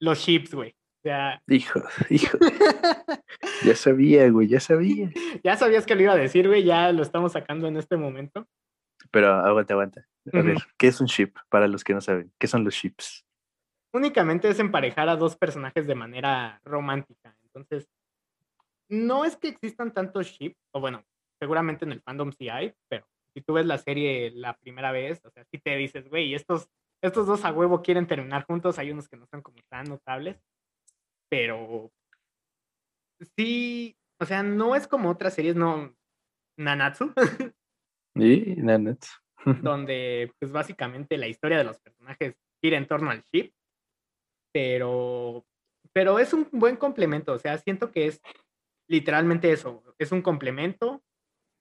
los ships, güey. O sea... Hijo, hijo. ya sabía, güey, ya sabía. ya sabías que lo iba a decir, güey, ya lo estamos sacando en este momento. Pero aguanta, aguanta. A ver, ¿qué es un ship para los que no saben? ¿Qué son los ships? Únicamente es emparejar a dos personajes de manera romántica. Entonces, no es que existan tantos ships, o bueno, seguramente en el fandom sí hay, pero si tú ves la serie la primera vez, o sea, si te dices, güey, estos, estos dos a huevo quieren terminar juntos, hay unos que no son como tan notables, pero sí, o sea, no es como otras series, no, Nanatsu. Sí, Nanatsu. donde, pues básicamente la historia de los personajes gira en torno al ship, pero, pero es un buen complemento, o sea, siento que es literalmente eso, es un complemento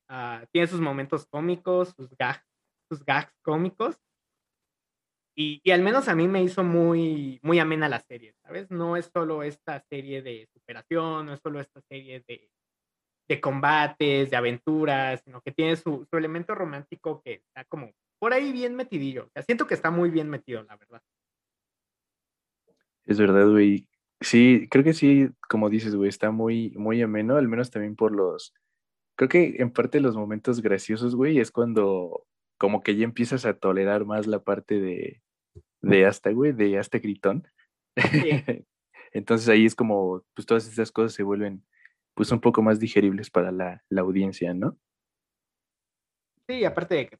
Ah, tiene sus momentos cómicos, sus gags, sus gags cómicos. Y, y, al menos a mí me hizo muy, muy amena la serie, ¿sabes? No es solo esta serie de superación, no es solo esta serie de, de combates, de aventuras, sino que tiene su, su, elemento romántico que está como por ahí bien metidillo. O sea, siento que está muy bien metido, la verdad. Es verdad, güey. Sí, creo que sí, como dices, güey, está muy, muy ameno, al menos también por los, creo que en parte los momentos graciosos, güey, es cuando como que ya empiezas a tolerar más la parte de, de hasta, güey, de hasta gritón. Entonces ahí es como, pues todas esas cosas se vuelven, pues un poco más digeribles para la, la audiencia, ¿no? Sí, aparte de que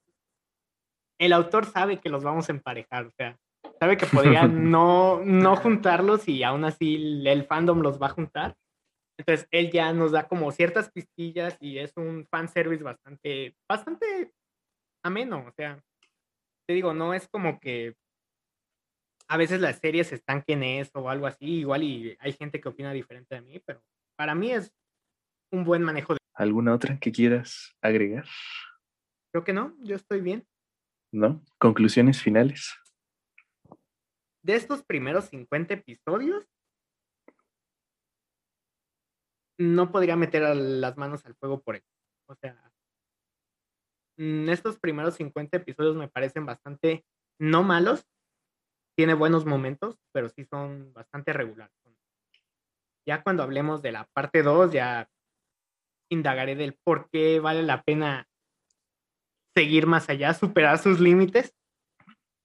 el autor sabe que los vamos a emparejar, o sea, sabe que podría no, no juntarlos y aún así el fandom los va a juntar. Entonces él ya nos da como ciertas pistillas y es un fanservice bastante, bastante ameno. O sea, te digo, no es como que a veces las series se estanquen en eso o algo así, igual y hay gente que opina diferente de mí, pero para mí es un buen manejo de... ¿Alguna otra que quieras agregar? Creo que no, yo estoy bien. ¿No? ¿Conclusiones finales? De estos primeros 50 episodios, no podría meter las manos al fuego por él. O sea, mm, estos primeros 50 episodios me parecen bastante no malos. Tiene buenos momentos, pero sí son bastante regulares. Ya cuando hablemos de la parte 2, ya indagaré del por qué vale la pena seguir más allá, superar sus límites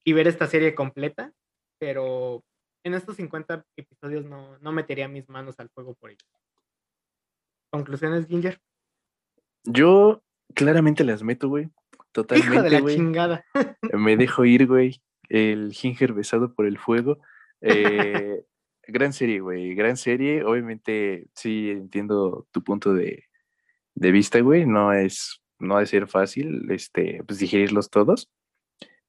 y ver esta serie completa. Pero en estos 50 episodios no, no metería mis manos al fuego por ellos. ¿Conclusiones, Ginger? Yo claramente las meto, güey. Totalmente. Hijo de la chingada. Me dejo ir, güey. El Ginger besado por el fuego. Eh, gran serie, güey. Gran serie. Obviamente, sí entiendo tu punto de, de vista, güey. No es, no ha de ser fácil, este, pues digerirlos todos.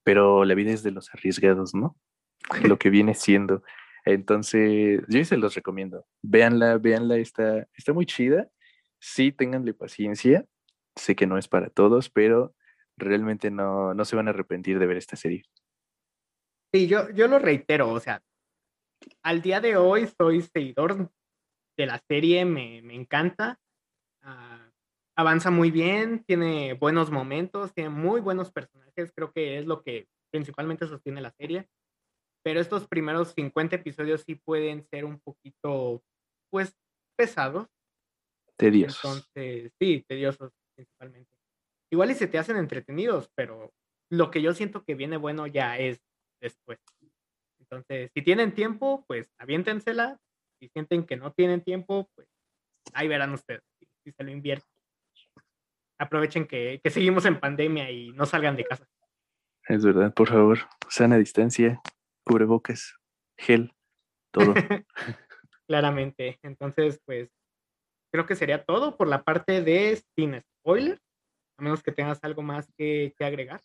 Pero la vida es de los arriesgados, ¿no? Lo que viene siendo. Entonces, yo se los recomiendo. Véanla, véanla, está, está muy chida. Sí, ténganle paciencia. Sé que no es para todos, pero realmente no, no se van a arrepentir de ver esta serie. Sí, yo, yo lo reitero, o sea, al día de hoy soy seguidor de la serie, me, me encanta. Uh, avanza muy bien, tiene buenos momentos, tiene muy buenos personajes, creo que es lo que principalmente sostiene la serie pero estos primeros 50 episodios sí pueden ser un poquito, pues, pesados. Tediosos. Entonces, sí, tediosos principalmente. Igual y se te hacen entretenidos, pero lo que yo siento que viene bueno ya es después. Entonces, si tienen tiempo, pues aviéntensela. Si sienten que no tienen tiempo, pues ahí verán ustedes si, se lo invierten. Aprovechen que, que seguimos en pandemia y no salgan de casa. Es verdad, por favor, sana distancia, cubrebocas, gel, todo. Claramente. Entonces, pues, creo que sería todo por la parte de sin spoiler, a menos que tengas algo más que, agregar.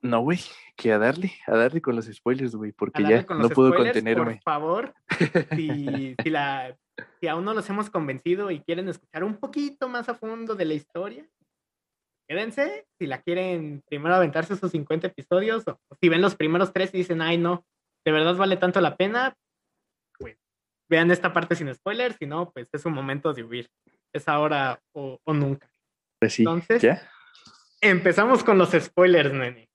No, güey, que a darle, a darle con los spoilers, güey, porque ya no puedo contenerme. Por favor, si, si, la, si aún no los hemos convencido y quieren escuchar un poquito más a fondo de la historia, quédense, si la quieren primero aventarse esos 50 episodios, o, si ven los primeros tres y dicen, ay, no, de verdad vale tanto la pena, pues vean esta parte sin spoilers, si no, pues es un momento de huir. Es ahora o, nunca. Pues sí, Entonces, ¿ya? Empezamos con los spoilers, nene.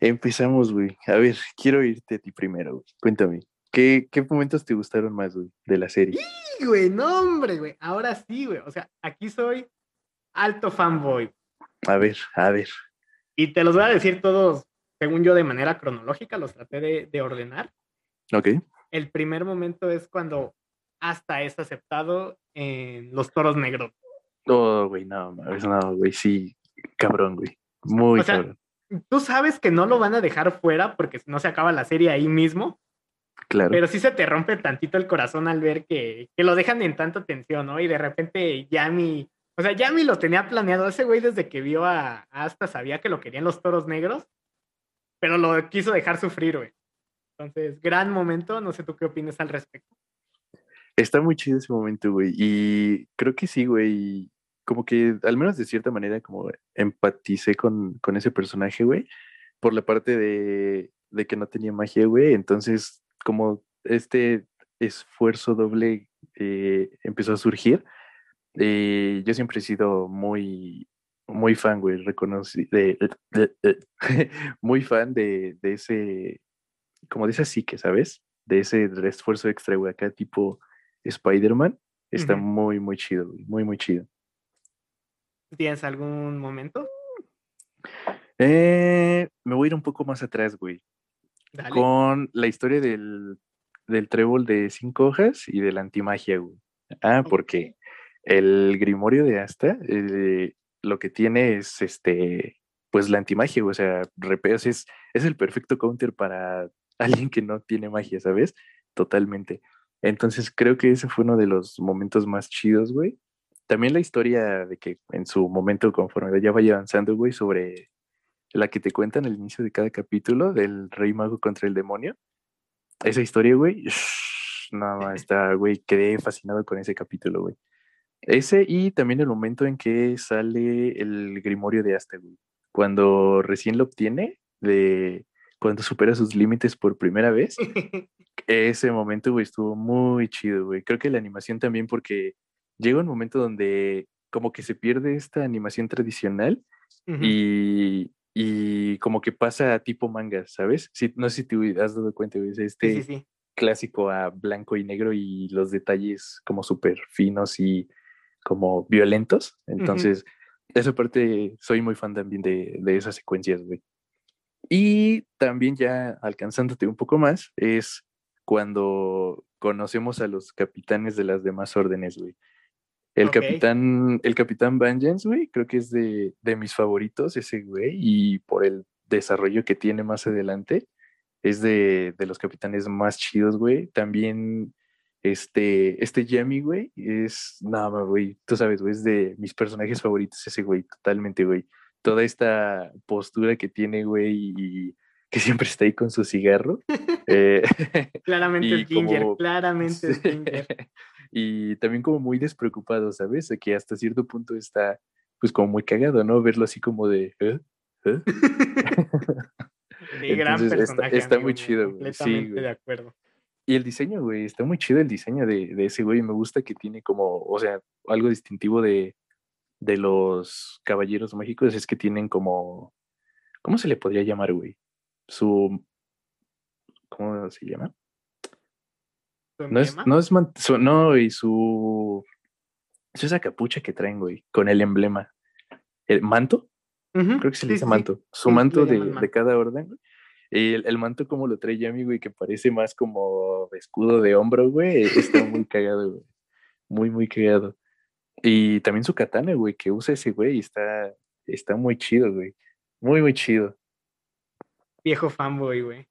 Empezamos, güey. A ver, quiero irte a ti primero, güey. Cuéntame. ¿Qué, ¿Qué momentos te gustaron más, güey, de la serie? Sí, güey, no, hombre, güey. Ahora sí, güey. O sea, aquí soy alto fanboy. A ver, a ver. Y te los voy a decir todos, según yo, de manera cronológica, los traté de, de ordenar. Ok. El primer momento es cuando hasta es aceptado en los toros negros. No, güey, no, no, güey, sí, cabrón, güey. Muy cabrón. Tú sabes que no lo van a dejar fuera porque no se acaba la serie ahí mismo. Claro. Pero sí se te rompe tantito el corazón al ver que, que lo dejan en tanta tensión, ¿no? Y de repente Yami, o sea, Yami lo tenía planeado. Ese güey desde que vio a, Asta sabía que lo querían los toros negros, pero lo quiso dejar sufrir, güey. Entonces, gran momento. No sé tú qué opinas al respecto. Está muy chido ese momento, güey. Y creo que sí, güey como que al menos de cierta manera como empaticé con, con ese personaje, güey, por la parte de, de, que no tenía magia, güey. Entonces, como este esfuerzo doble eh, empezó a surgir, eh, yo siempre he sido muy, muy fan, güey, reconocí, de, muy fan de, de, ese, como de esa psique, ¿sabes? De ese esfuerzo extra, güey, acá tipo Spider-Man. Está muy, muy chido, güey, muy, muy chido. ¿Tienes algún momento? Eh, me voy a ir un poco más atrás, güey. Con la historia del, del, trébol de cinco hojas y de la antimagia, güey. Ah, porque el grimorio de Asta eh, lo que tiene es este, pues la antimagia, güey. O sea, repeos es, es el perfecto counter para alguien que no tiene magia, ¿sabes? Totalmente. Entonces creo que ese fue uno de los momentos más chidos, güey también la historia de que en su momento, conforme ya vaya avanzando, güey, sobre la que te cuentan al inicio de cada capítulo del rey mago contra el demonio. Esa historia, güey, nada más está, güey, quedé fascinado con ese capítulo, güey. Ese y también el momento en que sale el grimorio de Asta, güey. Cuando recién lo obtiene, de cuando supera sus límites por primera vez. ese momento, güey, estuvo muy chido, güey. Creo que la animación también porque llega un momento donde como que se pierde esta animación tradicional y, y, como que pasa a tipo manga, ¿sabes? no sé si te has dado cuenta, güey, este clásico a blanco y negro y los detalles como súper finos y como violentos. Entonces, esa parte, soy muy fan también de, de esas secuencias, güey. Y también ya alcanzándote un poco más, es cuando conocemos a los capitanes de las demás órdenes, güey. El capitán, el capitán Vengeance, güey, creo que es de, mis favoritos ese güey y por el desarrollo que tiene más adelante, es de, los capitanes más chidos, güey. También este, este Jamie, güey, es, nada más, güey, tú sabes, güey, es de mis personajes favoritos ese güey, totalmente, güey. Toda esta postura que tiene, güey, y que siempre está ahí con su cigarro. Eh, claramente es Ginger, claramente es Ginger y también como muy despreocupado, ¿sabes? Que hasta cierto punto está pues como muy cagado, ¿no? Verlo así como de... ¿eh? ¿Eh? gran personaje, está, muy chido, güey. Sí, de acuerdo. Y el diseño, güey, está muy chido el diseño de, de, ese güey. Me gusta que tiene como, o sea, algo distintivo de, de los caballeros mágicos es que tienen como, ¿cómo se le podría llamar, güey? Su, ¿cómo se llama? No es, no es, no, y su, es esa capucha que traen, güey, con el emblema. ¿El manto? Creo que se le dice manto. Su manto de, de, cada orden, güey. Y el, manto como lo trae Yami, güey, que parece más como escudo de hombro, güey, está muy cagado, güey. Muy, muy cagado. Y también su katana, güey, que usa ese güey, está, está muy chido, güey. Muy, muy chido. Viejo fanboy, güey.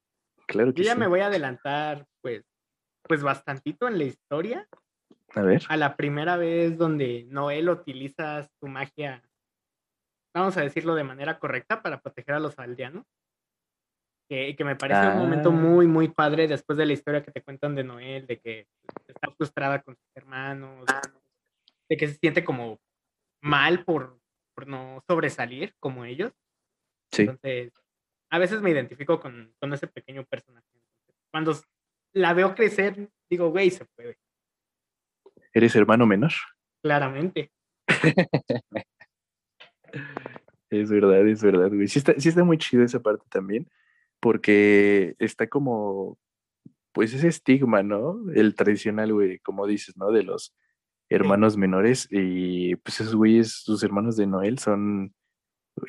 Claro que Yo ya me voy a adelantar, pues, pues bastantito en la historia. A ver. A la primera vez donde Noel utiliza su magia, vamos a decirlo de manera correcta, para proteger a los aldeanos. Que, que me parece un momento ah. muy, muy padre después de la historia que te cuentan de Noel, de que está frustrada con sus hermanos, de que se siente como mal por, por no sobresalir como ellos. Sí. Entonces, a veces me identifico con, con ese pequeño personaje. Cuando la veo crecer, digo, güey, se puede. ¿Eres hermano menor? Claramente. es verdad, es verdad, güey. Sí está, sí está muy chido esa parte también, porque está como, pues ese estigma, ¿no? El tradicional, güey, como dices, ¿no? De los hermanos menores y pues esos güeyes, sus hermanos de Noel son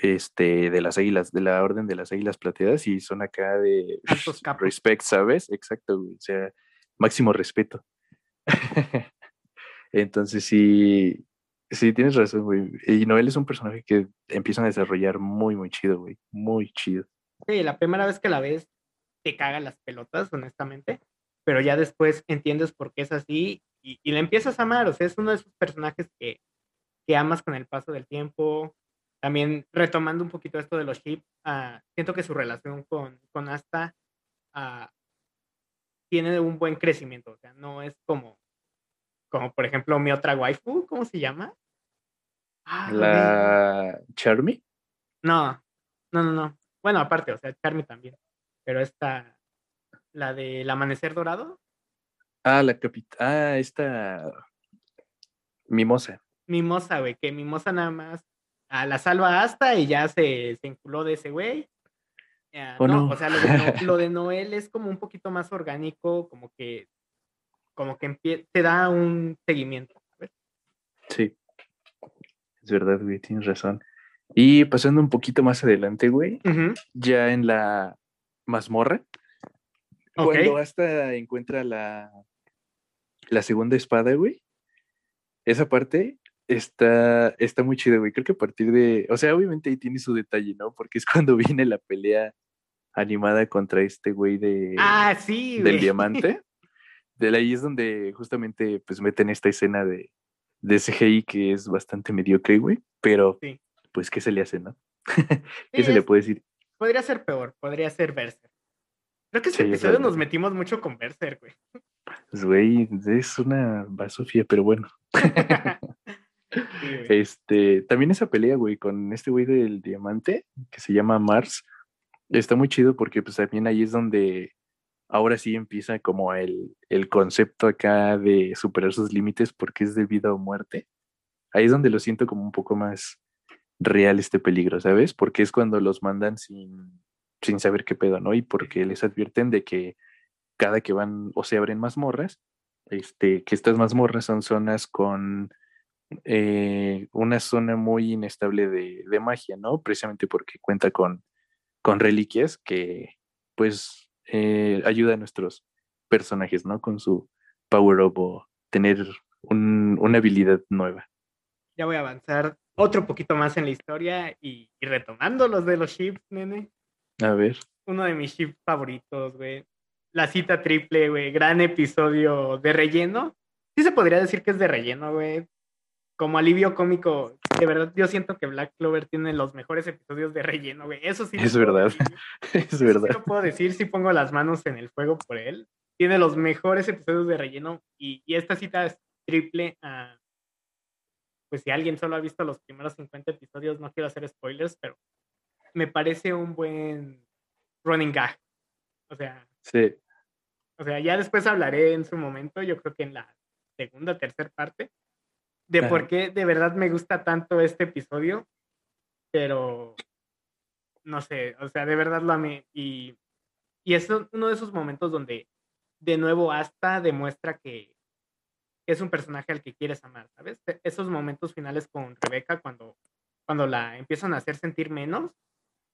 este de las águilas, de la orden de las águilas plateadas y son acá de respect, ¿sabes? Exacto, güey. O sea, máximo respeto. Entonces sí, sí, tienes razón, güey. Y Noel es un personaje que empiezan a desarrollar muy, muy chido, güey. Muy chido. Sí, la primera vez que la ves te caga las pelotas, honestamente. Pero ya después entiendes por qué es así y, y la empiezas a amar. O sea, es uno de esos personajes que, que amas con el paso del tiempo. También retomando un poquito esto de los ships, uh, siento que su relación con, con Asta uh, tiene un buen crecimiento. O sea, no es como, como por ejemplo mi otra waifu, ¿cómo se llama? Ah, ¿La Charmy? No, no, no, no. Bueno, aparte, o sea, Charmy también. Pero esta, la del amanecer dorado. Ah, la capitana. Ah, esta. Mimosa. Mimosa, güey, que Mimosa nada más a la salva hasta y ya se, se enculó de ese güey. Oh, no, O sea, lo de, Noel es como un poquito más orgánico, como que, como que te da un seguimiento. Sí, es verdad, güey, tienes razón. Y pasando un poquito más adelante, güey, ya en la mazmorra, cuando hasta encuentra la, la segunda espada, güey, esa parte Está, está muy chido, güey. Creo que a partir de. O sea, obviamente ahí tiene su detalle, ¿no? Porque es cuando viene la pelea animada contra este güey de. Ah, sí, Del diamante. De ahí es donde justamente pues meten esta escena de, de CGI que es bastante mediocre, güey. Pero, pues, ¿qué se le hace, no? ¿Qué se le puede decir? Podría ser peor, podría ser Berser. Creo que este episodio nos metimos mucho con Berser, güey. Pues, güey, es una basofía, pero bueno. Este, también esa pelea, güey, con este güey del diamante, que se llama Mars, está muy chido porque pues también ahí es donde ahora sí empieza como el, el concepto acá de superar sus límites porque es de vida o muerte. Ahí es donde lo siento como un poco más real este peligro, ¿sabes? Porque es cuando los mandan sin, sin saber qué pedo, ¿no? Y porque les advierten de que cada que van o se abren mazmorras, este, que estas mazmorras son zonas con eh, una zona muy inestable de, de, magia, ¿no? Precisamente porque cuenta con, con reliquias que, pues, eh, ayuda a nuestros personajes, ¿no? Con su power up o tener un, una habilidad nueva. Ya voy a avanzar otro poquito más en la historia y, y retomando los de los ships, nene. A ver. Uno de mis ships favoritos, güey. La cita triple, güey. Gran episodio de relleno. Sí se podría decir que es de relleno, güey como alivio cómico, de verdad yo siento que Black Clover tiene los mejores episodios de relleno, güey. Eso sí. Es verdad. es verdad. Sí lo puedo decir si pongo las manos en el fuego por él. Tiene los mejores episodios de relleno y, esta cita es triple a... Pues si alguien solo ha visto los primeros 50 episodios, no quiero hacer spoilers, pero me parece un buen running gag. O sea. Sí. O sea, ya después hablaré en su momento, yo creo que en la segunda, tercera parte, de por qué de verdad me gusta tanto este episodio, pero no sé, o sea, de verdad lo amé. Y, y es uno de esos momentos donde de nuevo hasta demuestra que es un personaje al que quieres amar, ¿sabes? E, esos momentos finales con Rebeca cuando, cuando la empiezan a hacer sentir menos.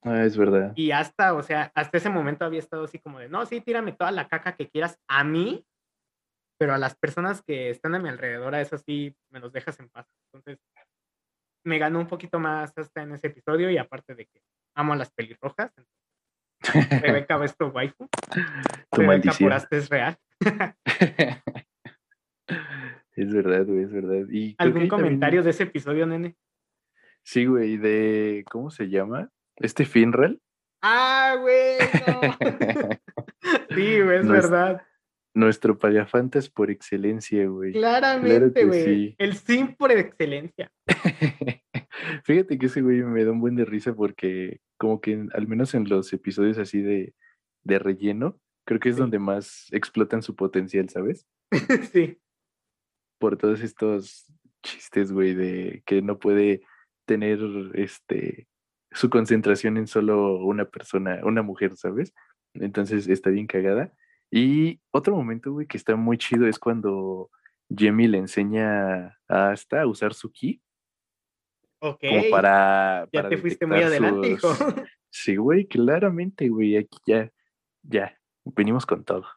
Ah, es verdad. Y hasta, o sea, hasta ese momento había estado así como de, no, sí, tírame toda la caca que quieras a mí, pero a las personas que están a mi alrededor, a eso sí me los dejas en paz. Entonces, me ganó un poquito más hasta en ese episodio y aparte de que amo a las pelirrojas. Rebeca Besto Waifu. Tu Rebeca Puraste es real. es verdad, güey, es verdad. ¿Y ¿Algún comentario de ese episodio, nene? Sí, güey, de. ¿Cómo se llama? ¿Este Finral? Ah, güey, sí, güey, es verdad. Nuestro pagafantas por excelencia, güey. Claramente, güey. El sim por excelencia. Fíjate que ese güey me da un buen de risa porque como que al menos en los episodios así de, de relleno, creo que es donde más explotan su potencial, ¿sabes? sí. por todos estos chistes, güey, de que no puede tener este su concentración en solo una persona, una mujer, ¿sabes? Entonces está bien cagada. Y otro momento, güey, que está muy chido es cuando Jamie le enseña a Asta a usar su ki. Ok. Como para. ya para te fuiste muy adelante, hijo. Sí, güey, claramente, güey. Aquí ya, ya, venimos con todo.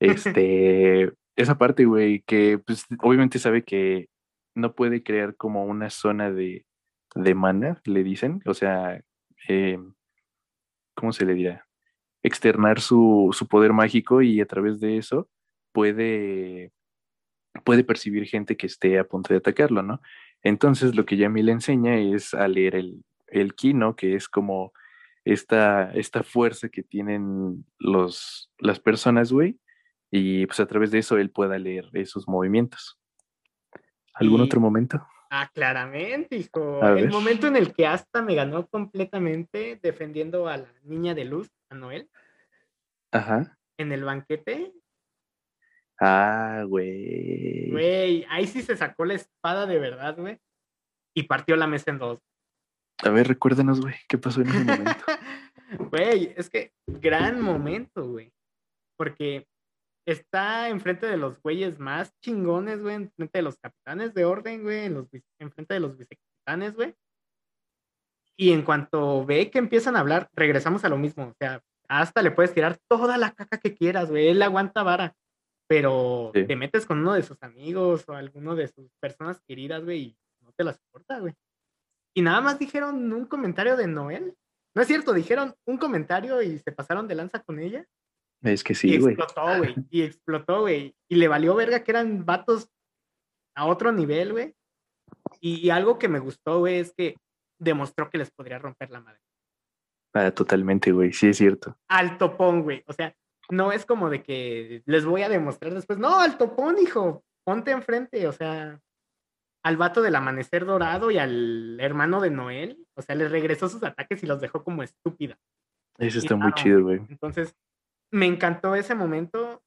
Este, esa parte, güey, que pues obviamente sabe que no puede crear como una zona de, de mana, le dicen. O sea, eh, ¿cómo se le dirá? Externar su, su poder mágico y a través de eso puede, puede percibir gente que esté a punto de atacarlo, ¿no? Entonces lo que Yami le enseña es a leer el, el ki, ¿no? Que es como esta, esta fuerza que tienen los, las personas, güey, y pues a través de eso él pueda leer esos movimientos. ¿Algún Y- otro momento? Ah, claramente, hijo. A el ver. momento en el que Asta me ganó completamente defendiendo a la niña de luz, a Noel, Ajá. en el banquete. Ah, güey. Güey, ahí sí se sacó la espada de verdad, güey. Y partió la mesa en dos. A ver, recuérdanos, güey, ¿qué pasó en ese momento? Güey, es que gran momento, güey. Porque está enfrente de los güeyes más chingones, güey, enfrente de los capitanes de orden, güey, en los, enfrente de los vicecapitanes, güey. Y en cuanto ve que empiezan a hablar, regresamos a lo mismo. O sea, hasta le puedes tirar toda la caca que quieras, güey. Él aguanta vara. Pero Sí. te metes con uno de sus amigos o alguno de sus personas queridas, güey, y no te las soporta, güey. Y nada más dijeron un comentario de Noel. No es cierto, dijeron un comentario y se pasaron de lanza con ella. Es que y sí, güey. explotó, güey. Y explotó, güey. Y le valió verga que eran vatos a otro nivel, güey. Y, y algo que me gustó, güey, es que demostró que les podría romper la madre. Ah, totalmente, güey, sí es cierto. Al topón, güey. O sea, no es como de que les voy a demostrar después. No, al topón, hijo. Ponte enfrente. O sea, al vato del amanecer dorado y al hermano de Noel. O sea, les regresó sus ataques y los dejó como estúpida. Eso Y está muy chido, güey. Entonces, me encantó ese momento.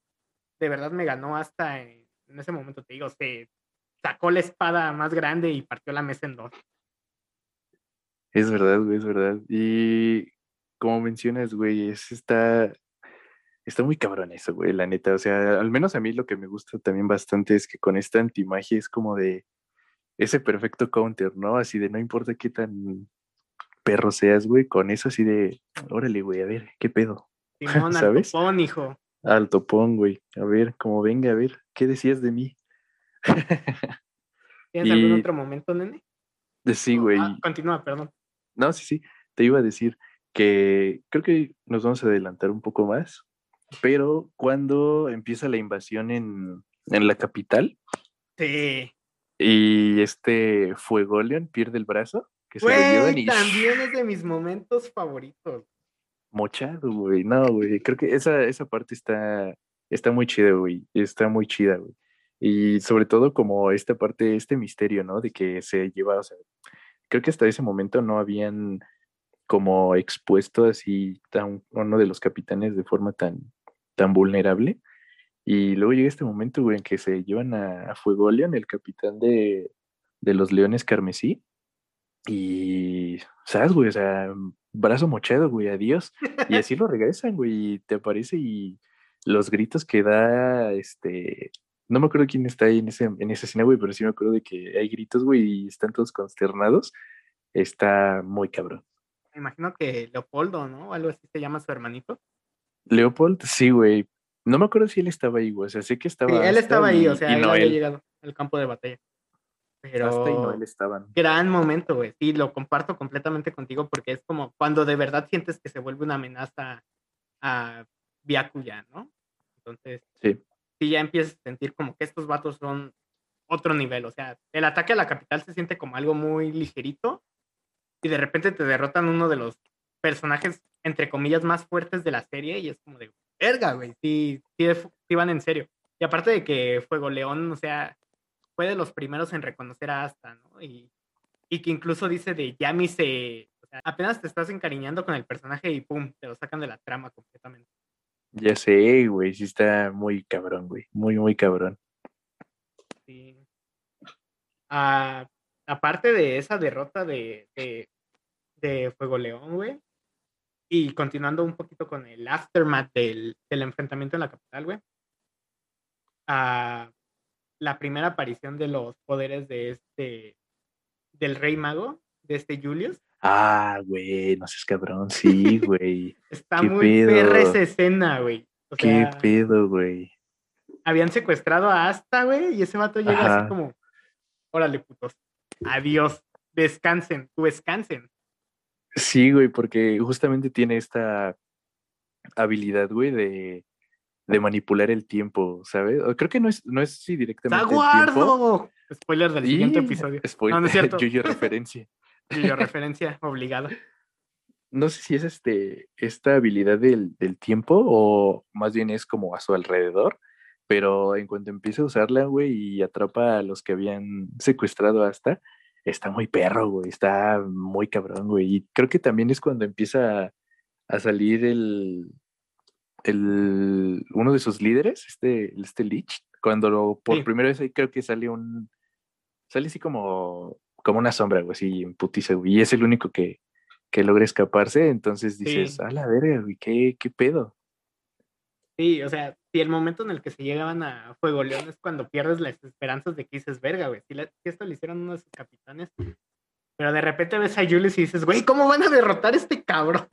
De verdad me ganó hasta en, ese momento, te digo, se sacó la espada más grande y partió la mesa en dos. Es verdad, güey, es verdad. Y como mencionas, güey, es está, está muy cabrón eso, güey, la neta. O sea, al menos a mí lo que me gusta también bastante es que con esta antimagia es como de ese perfecto counter, ¿no? Así de no importa qué tan perro seas, güey, con eso así de, órale, güey, a ver, ¿qué pedo? Simón, al topón, hijo. Al topón, güey, a ver, como venga, a ver, ¿qué decías de mí? ¿Tienes algún otro momento, nene? Sí, güey. ah, continúa, perdón. No, sí, sí. Te iba a decir que creo que nos vamos a adelantar un poco más, pero cuando empieza la invasión en, en la capital Sí. y este Fuegoleon pierde el brazo, que se lo llevan y también es de mis momentos favoritos. Mochado, güey. No, güey. Creo que esa, esa parte está, está muy chida, güey. Está muy chida, güey. Y sobre todo como esta parte, este misterio, ¿no? De que se lleva, creo que hasta ese momento no habían como expuesto así tan, uno de los capitanes de forma tan, tan vulnerable. Y luego llega este momento, güey, en que se llevan a, a Fuegoleon, el capitán de, de los Leones Carmesí. Y, ¿sabes, güey? O sea, brazo mochado, güey, adiós. Y así lo regresan, güey, y te aparece y los gritos que da, este, no me acuerdo quién está ahí en, ese, en esa escena, güey, pero sí me acuerdo de que hay gritos, güey, y están todos consternados. Está muy cabrón. Me imagino que Leopoldo, ¿no? Algo así se llama su hermanito. Leopold, sí, güey. No me acuerdo si él estaba ahí, güey. O sea, sé que estaba. Sí, él estaba ahí, y- o sea, él había Noel. llegado al campo de batalla. Pero Asta y Noel estaban. gran momento, güey. Sí, lo comparto completamente contigo porque es como cuando de verdad sientes que se vuelve una amenaza a Byakuya, ¿no? Entonces, Sí. sí ya empiezas a sentir como que estos vatos son otro nivel. O sea, el ataque a la capital se siente como algo muy ligerito y de repente te derrotan uno de los personajes, entre comillas, más fuertes de la serie y es como de, verga, güey, sí, sí, sí van en serio. Y aparte de que Fuego León, o sea, fue de los primeros en reconocer a Asta, ¿no? Y, y que incluso dice de Yami se... O sea, apenas te estás encariñando con el personaje y pum, te lo sacan de la trama completamente. Ya sé, güey. Sí está muy cabrón, güey. Muy, muy cabrón. Sí. Ah, aparte de esa derrota de, de, de Fuego León, güey, y continuando un poquito con el aftermath del, del enfrentamiento en la capital, güey, a la primera aparición de los poderes de este, del rey mago, de este Julius. Ah, güey, no seas cabrón, sí, güey. Está ¿Qué muy pedo? perra esa escena, güey. O ¿Qué sea, pedo, güey? habían secuestrado a Asta, güey, y ese vato llega Ajá. así como, órale, putos, adiós, descansen, tú descansen. Sí, güey, porque justamente tiene esta habilidad, güey, de, de manipular el tiempo, ¿sabes? Creo que no es, no es si directamente el. ¡Saguardo! Spoiler del siguiente episodio. Spoiler, No, no es cierto. Yuyo referencia. Y yo referencia obligada. No sé si es este, esta habilidad del, del tiempo o más bien es como a su alrededor, pero en cuanto empieza a usarla, güey, y atrapa a los que habían secuestrado hasta, está muy perro, güey, está muy cabrón, güey. Y creo que también es cuando empieza a, a salir el, el, uno de sus líderes, este, este Lich, cuando lo- por Sí. primera vez ahí creo que sale un, sale así como, como una sombra, güey, así en putiza, güey, y es el único que, que logra escaparse, entonces dices, Sí. a la verga, güey, ¿qué, qué pedo? Sí, o sea, si el momento en el que se llegaban a Fuego León es cuando pierdes las esperanzas de que dices, verga, güey, si, la- si esto lo hicieron uno de sus capitanes, pero de repente ves a Julius y dices, güey, ¿cómo van a derrotar a este cabrón?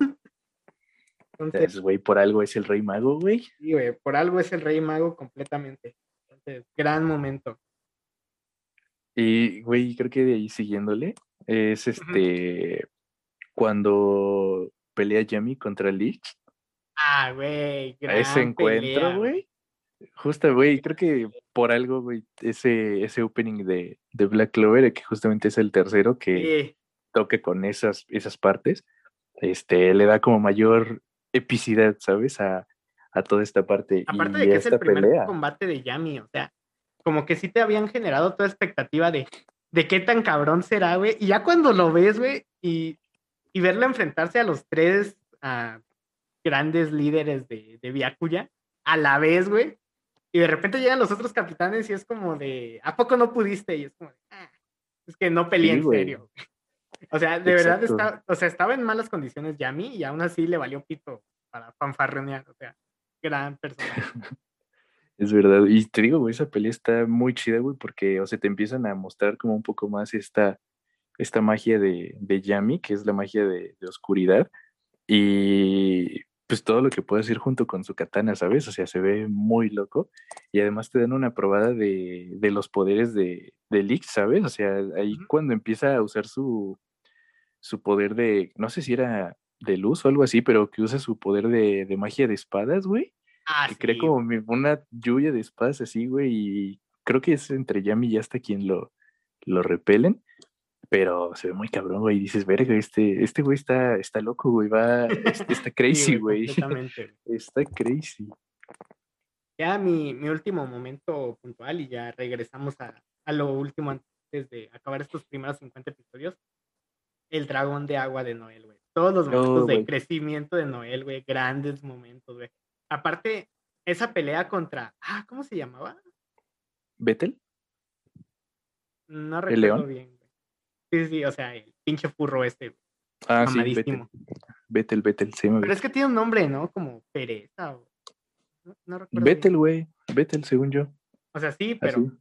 Entonces, güey, por algo es el rey mago, güey. sí, güey, por algo es el rey mago completamente. Entonces, gran momento. Y, güey, creo que de ahí siguiéndole, es este, cuando pelea Yami contra Lich, Ah, güey, a gran ese encuentro, güey. Justo, güey, creo que por algo, güey, ese, ese opening de, de Black Clover, que justamente es el tercero que Sí, toque con esas, esas partes, este, le da como mayor epicidad, ¿sabes? A, a toda esta parte. aparte y de que es el primer pelea. combate de Yami, o sea, como que sí te habían generado toda expectativa de, de qué tan cabrón será, güey. Y ya cuando lo ves, güey, y, y verlo enfrentarse a los tres ah, grandes líderes de, de Byakuya a la vez, güey. Y de repente llegan los otros capitanes y es como de, ¿a poco no pudiste? Y es como de, "Ah, es que no peleé Sí, en güey. serio. O sea, de verdad Exacto. está, o sea, estaba en malas condiciones Yami y aún así le valió pito para fanfarronear, o sea, gran persona. Es verdad. Y te digo, güey, esa pelea está muy chida, güey, porque, o sea, te empiezan a mostrar como un poco más esta, esta magia de, de Yami, que es la magia de, de oscuridad. Y pues todo lo que puede hacer junto con su katana, ¿sabes? O sea, se ve muy loco. Y además te dan una probada de, de los poderes de, de Lich, ¿sabes? O sea, ahí Ujú. cuando empieza a usar su, su poder de, no sé si era de luz o algo así, pero que usa su poder de, de magia de espadas, güey Ah, que crea sí, como una lluvia de espadas así, güey, y creo que es entre Yami y hasta quien lo, lo repelen, pero se ve muy cabrón, güey, y dices, verga, este, este güey está, está loco, güey, va, es- está sí, crazy, güey, completamente, güey. está crazy. Ya mi, mi último momento puntual y ya regresamos a, a lo último antes de acabar estos primeros 50 episodios. El dragón de agua de Noel, güey. Todos los momentos Oh, de crecimiento de Noel, güey. Grandes momentos, güey. Aparte, esa pelea contra. Ah, ¿cómo se llamaba? ¿Betel? No ¿El recuerdo león? bien, güey. Sí, sí, o sea, el pinche furro este, güey. Ah, sí, Betel. Betel, Betel, se llama Pero es que tiene un nombre, ¿no? Como pereza o. No, no recuerdo. Betel, güey, Betel, según yo. O sea, sí, pero Así.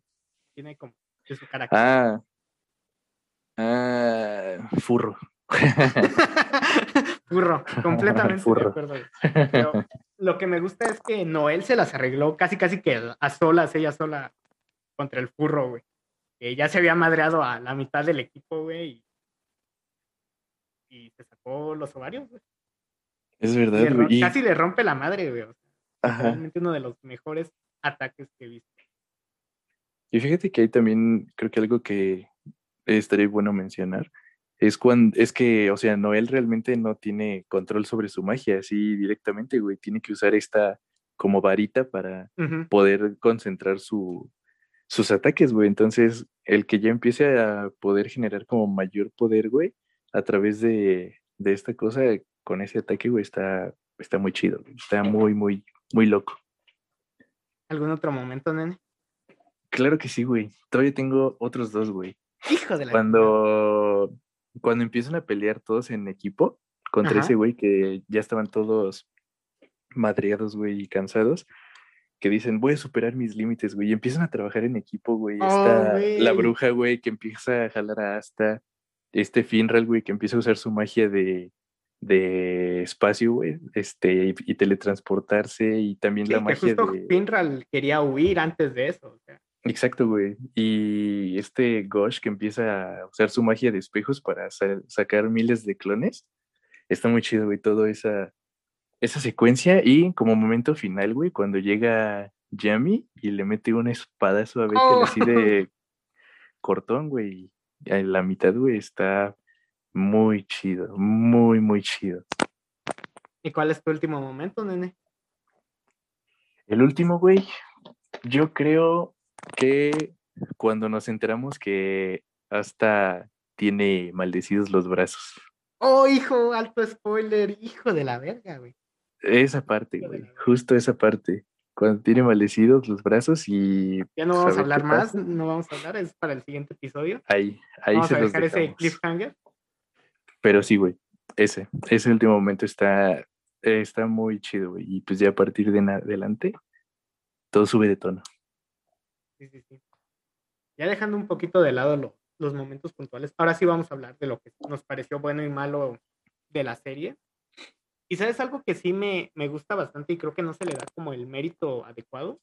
tiene como su carácter. Ah, ah, furro. Furro, completamente Furro. de acuerdo. Pero lo que me gusta es que Noel se las arregló casi casi que a solas, ella sola contra el furro, güey. Que ya se había madreado a la mitad del equipo, güey. Y, y se sacó los ovarios, güey. es verdad, güey. Casi le rompe la madre, güey. o sea, Ajá. realmente uno de los mejores ataques que he visto. Y fíjate que hay también, creo que algo que estaría bueno mencionar, es cuando, es que, o sea, Noel realmente no tiene control sobre su magia así directamente, güey. Tiene que usar esta como varita para poder concentrar su, sus ataques, güey. Entonces, el que ya empiece a poder generar como mayor poder, güey, a través de, de esta cosa, con ese ataque, güey, está, está muy chido, güey. Está muy, muy, muy loco. ¿Algún otro momento, nene? Claro que sí, güey. Todavía tengo otros dos, güey. Hijo de la Cuando, cuando empiezan a pelear todos en equipo contra Ajá. ese güey que ya estaban todos madreados, güey, y cansados, que dicen, voy a superar mis límites, güey, y empiezan a trabajar en equipo, güey. Oh, Está la bruja, güey, que empieza a jalar a Asta, este Finral, güey, que empieza a usar su magia de, de espacio, güey, este, y, y teletransportarse, y también Sí, la que magia justo de... Finral quería huir antes de eso. o sea. Exacto, güey. Y este Gosh que empieza a usar su magia de espejos para sa- sacar miles de clones. Está muy chido, güey, toda esa, esa secuencia. Y como momento final, güey, cuando llega Yami y le mete una espadazo a Bethel Oh. así de cortón, güey. En la mitad, güey, está muy chido, muy, muy chido. ¿Y cuál es tu último momento, nene? El último, güey, yo creo que cuando nos enteramos que hasta tiene maldecidos los brazos. Oh, hijo, alto spoiler, hijo de la verga, güey. Esa parte, güey, justo esa parte. Cuando tiene maldecidos los brazos y Ya no vamos a hablar más, no vamos a hablar, es para el siguiente episodio. ahí, ahí vamos se a los dejar ese dejamos. cliffhanger. Pero sí, güey, ese, ese último momento está, está muy chido, güey. Y pues ya a partir de adelante, todo sube de tono. Sí, sí, sí. Ya dejando un poquito de lado lo- los momentos puntuales, ahora sí vamos a hablar de lo que nos pareció bueno y malo de la serie. Y sabes algo que sí me, me gusta bastante y creo que no se le da como el mérito adecuado.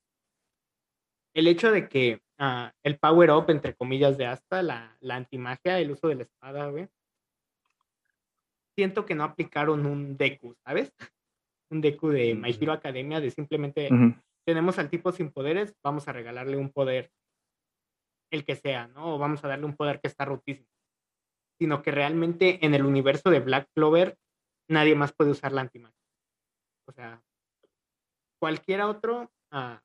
El hecho de que ah, el power up, entre comillas, de Asta, la, la antimagia, el uso de la espada, güey. Siento que no aplicaron un Deku, ¿sabes? Un Deku de My. Hero Academia, de simplemente Ujú. Tenemos al tipo sin poderes, vamos a regalarle un poder, el que sea, ¿no? O vamos a darle un poder que está rotísimo. Sino que realmente en el universo de Black Clover nadie más puede usar la antimagia. O sea, cualquier otro ah,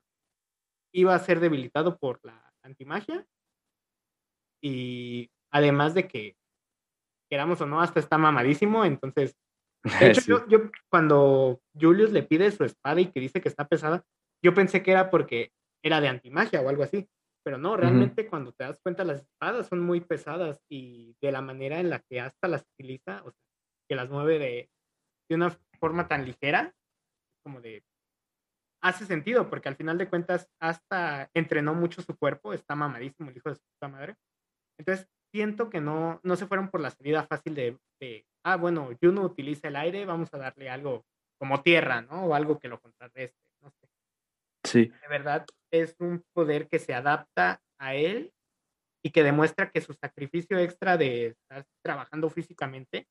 iba a ser debilitado por la antimagia. Y además de que, queramos o no, hasta está mamadísimo, entonces de hecho, Sí. yo, yo cuando Julius le pide su espada y que dice que está pesada, yo pensé que era porque era de antimagia o algo así. Pero no, realmente cuando te das cuenta, las espadas son muy pesadas y de la manera en la que hasta las utiliza, o sea, que las mueve de, de una forma tan ligera, como de. Hace sentido, porque al final de cuentas, hasta entrenó mucho su cuerpo, está mamadísimo el hijo de su puta madre. Entonces, siento que no, no se fueron por la salida fácil de, de, ah, bueno, Juno utiliza el aire, vamos a darle algo como tierra, ¿no? O algo que lo contrarreste. Sí, De verdad, es un poder que se adapta a él y que demuestra que su sacrificio extra de estar trabajando físicamente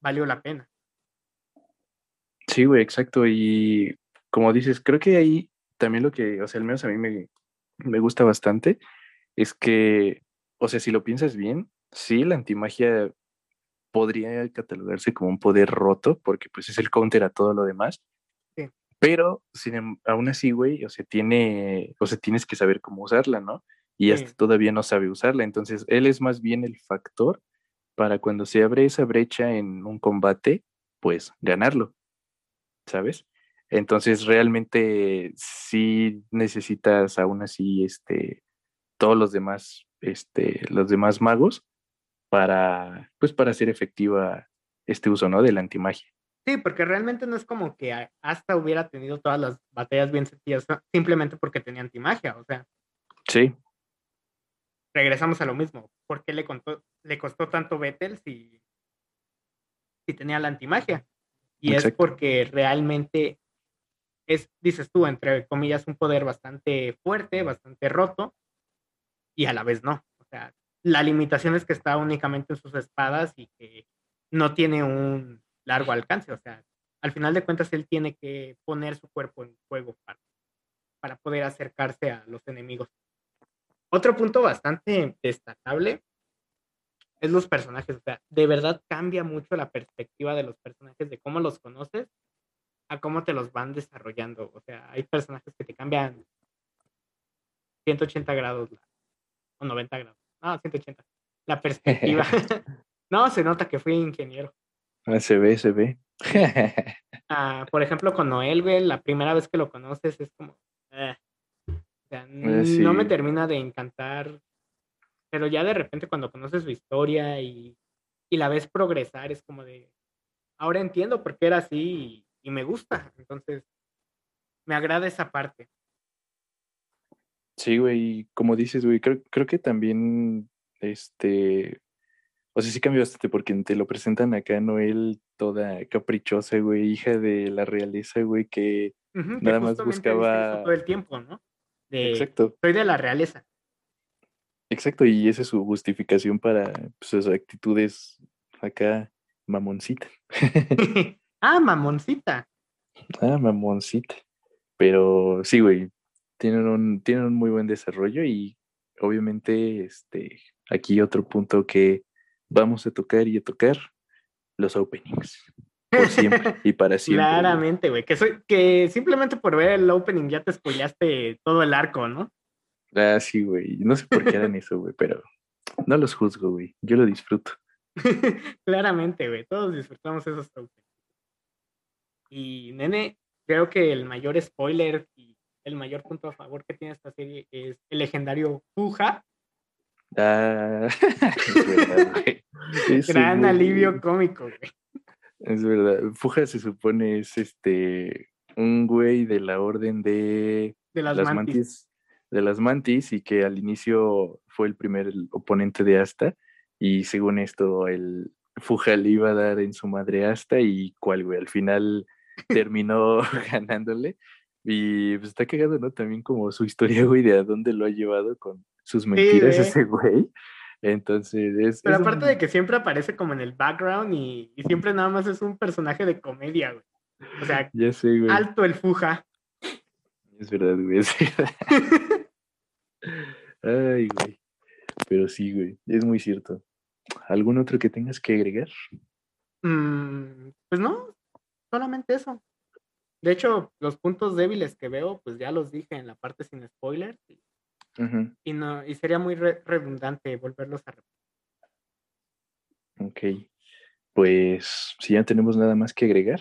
valió la pena. sí, güey, exacto. Y como dices, creo que ahí también lo que, o sea, al menos a mí me, me gusta bastante, es que, o sea, si lo piensas bien, sí, la antimagia podría catalogarse como un poder roto, porque pues es el counter a todo lo demás. Pero, sin, em- aún así, güey, o sea, tiene, o sea, tienes que saber cómo usarla, ¿no? Y hasta Sí. todavía no sabe usarla. Entonces, él es más bien el factor para cuando se abre esa brecha en un combate, pues ganarlo, ¿sabes? Entonces, realmente sí necesitas aún así, este, todos los demás, este, los demás magos para, pues, para hacer efectiva este uso, ¿no? De la antimagia. Sí, porque realmente no es como que hasta hubiera tenido todas las batallas bien sencillas ¿no? simplemente porque tenía antimagia. O sea, Sí, regresamos a lo mismo. ¿Por qué le, contó, le costó tanto Vettel si, si tenía la antimagia? Y es porque realmente es, dices tú, entre comillas, un poder bastante fuerte, bastante roto, y a la vez no. O sea, la limitación es que está únicamente en sus espadas y que no tiene un largo alcance. O sea, al final de cuentas, él tiene que poner su cuerpo en juego para, para poder acercarse a los enemigos. Otro punto bastante destacable es los personajes. O sea, de verdad cambia mucho la perspectiva de los personajes, de cómo los conoces a cómo te los van desarrollando. O sea, hay personajes que te cambian 180 grados o 90 grados. No, 180. La perspectiva. no, se nota que fui ingeniero. Ah, se ve, se ve. Ah, por ejemplo, con Noel, güey, la primera vez que lo conoces es como. eh. O sea, Eh, no me sí. termina de encantar pero ya de repente cuando conoces su historia y, y la ves progresar, es como de, ahora entiendo por qué era así y, y me gusta. Entonces, me agrada esa parte. Sí, güey, como dices, güey, creo, creo que también, este, o sea, sí cambió bastante porque te lo presentan acá, Noel, toda caprichosa, güey, hija de la realeza, güey, que Ujú, que nada más dice eso buscaba... todo el tiempo, ¿no? De, Exacto, soy de la realeza. exacto, y esa es su justificación para pues, sus actitudes acá, mamoncita. ah, mamoncita. Ah, mamoncita. Pero sí, güey, tienen un, tienen un muy buen desarrollo y obviamente, este, aquí otro punto que vamos a tocar y a tocar, los openings. Por siempre y para siempre. Claramente, güey. Que, soy, que simplemente por ver el opening ya te spoileaste todo el arco, ¿no? Ah, sí, güey. No sé por qué harán eso, güey, pero no los juzgo, güey. Yo lo disfruto. Claramente, güey. Todos disfrutamos esos openings. Y, nene, creo que el mayor spoiler y el mayor punto a favor que tiene esta serie es el legendario Puja. Ah, es verdad. Ese Gran alivio cómico, güey. Es verdad. Fuja se supone es este un güey de la orden de De las, las mantis. mantis de las mantis y que al inicio fue el primer oponente de Asta y según esto el Fuja le iba a dar en su madre Asta y cuál güey al final terminó ganándole y pues está cagado no también como su historia güey de a dónde lo ha llevado con sus mentiras ese güey entonces es Pero es aparte un- de que siempre aparece como en el background y, y siempre nada más es un personaje de comedia, güey. O sea, ya sé güey alto el Fuja. es verdad güey es verdad. ay güey pero sí güey es muy cierto algún otro que tengas que agregar Mm, pues no, solamente eso. De hecho, los puntos débiles que veo, pues ya los dije en la parte sin spoilers y, Y no y sería muy re- redundante volverlos a repetir. Ok, pues si ya no tenemos nada más que agregar,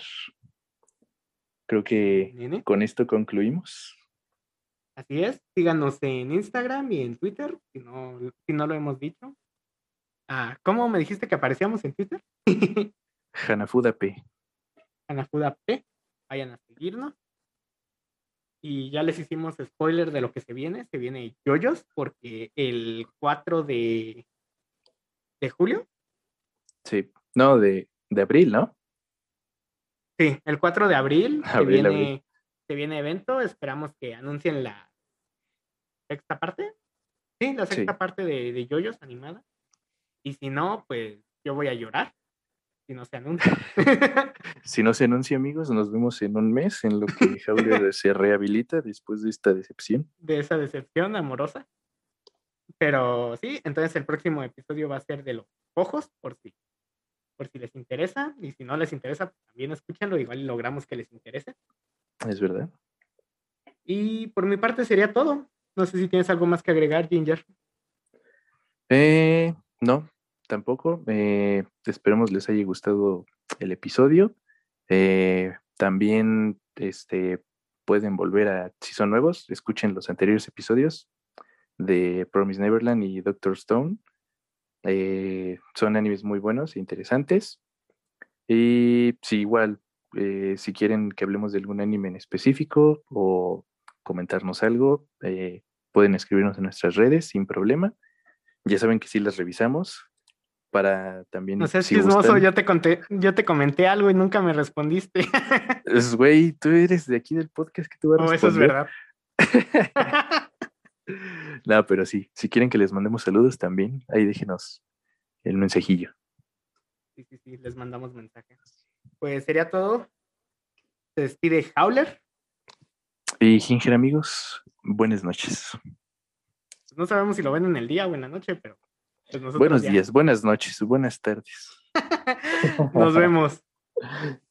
creo que Nene. con esto concluimos. Así es, síganos en Instagram y en Twitter, si no, si no lo hemos dicho. Ah, ¿cómo me dijiste que aparecíamos en Twitter? Hanafuda P. Anafuda P, vayan a seguirnos. Y ya les hicimos spoiler de lo que se viene. Se viene Yoyos, porque el 4 de, de julio, Sí, no, de, de abril, ¿no? sí, el 4 de abril, se, viene, abril. se viene evento. Esperamos que anuncien la sexta parte. Sí, la Sí. sexta parte de, de Yoyos animada. Y si no, pues yo voy a llorar. Si no se anuncia. Si no se anuncia, amigos, nos vemos en un mes en lo que Howler se rehabilita después de esta decepción. de esa decepción amorosa. Pero sí, entonces el próximo episodio va a ser de los ojos, por si, por si les interesa. Y si no les interesa, pues, también escúchenlo, igual logramos que les interese. Es verdad. Y por mi parte sería todo. No sé si tienes algo más que agregar, Ginger. Eh, no, tampoco. Eh, esperemos les haya gustado el episodio. Eh, también este, pueden volver a, si son nuevos, escuchen los anteriores episodios de Promise Neverland y Doctor Stone. Eh, son animes muy buenos e interesantes. Y si igual, si quieren que hablemos de algún anime en específico o comentarnos algo, pueden escribirnos en nuestras redes sin problema. Ya saben que sí las revisamos para también. No seas si chismoso, gustan- yo te conté, yo te comenté algo y nunca me respondiste. Es, Güey, tú eres de aquí del podcast que te va a oh, eso es responder. verdad. No, pero sí, si quieren que les mandemos saludos también, ahí déjenos el mensajillo. Sí, sí, sí, les mandamos mensajes. Pues sería todo. Se despide Howler. Y Ginger, amigos, buenas noches. No sabemos si lo ven en el día o en la noche, pero pues Buenos ya. días, buenas noches, buenas tardes. Nos vemos.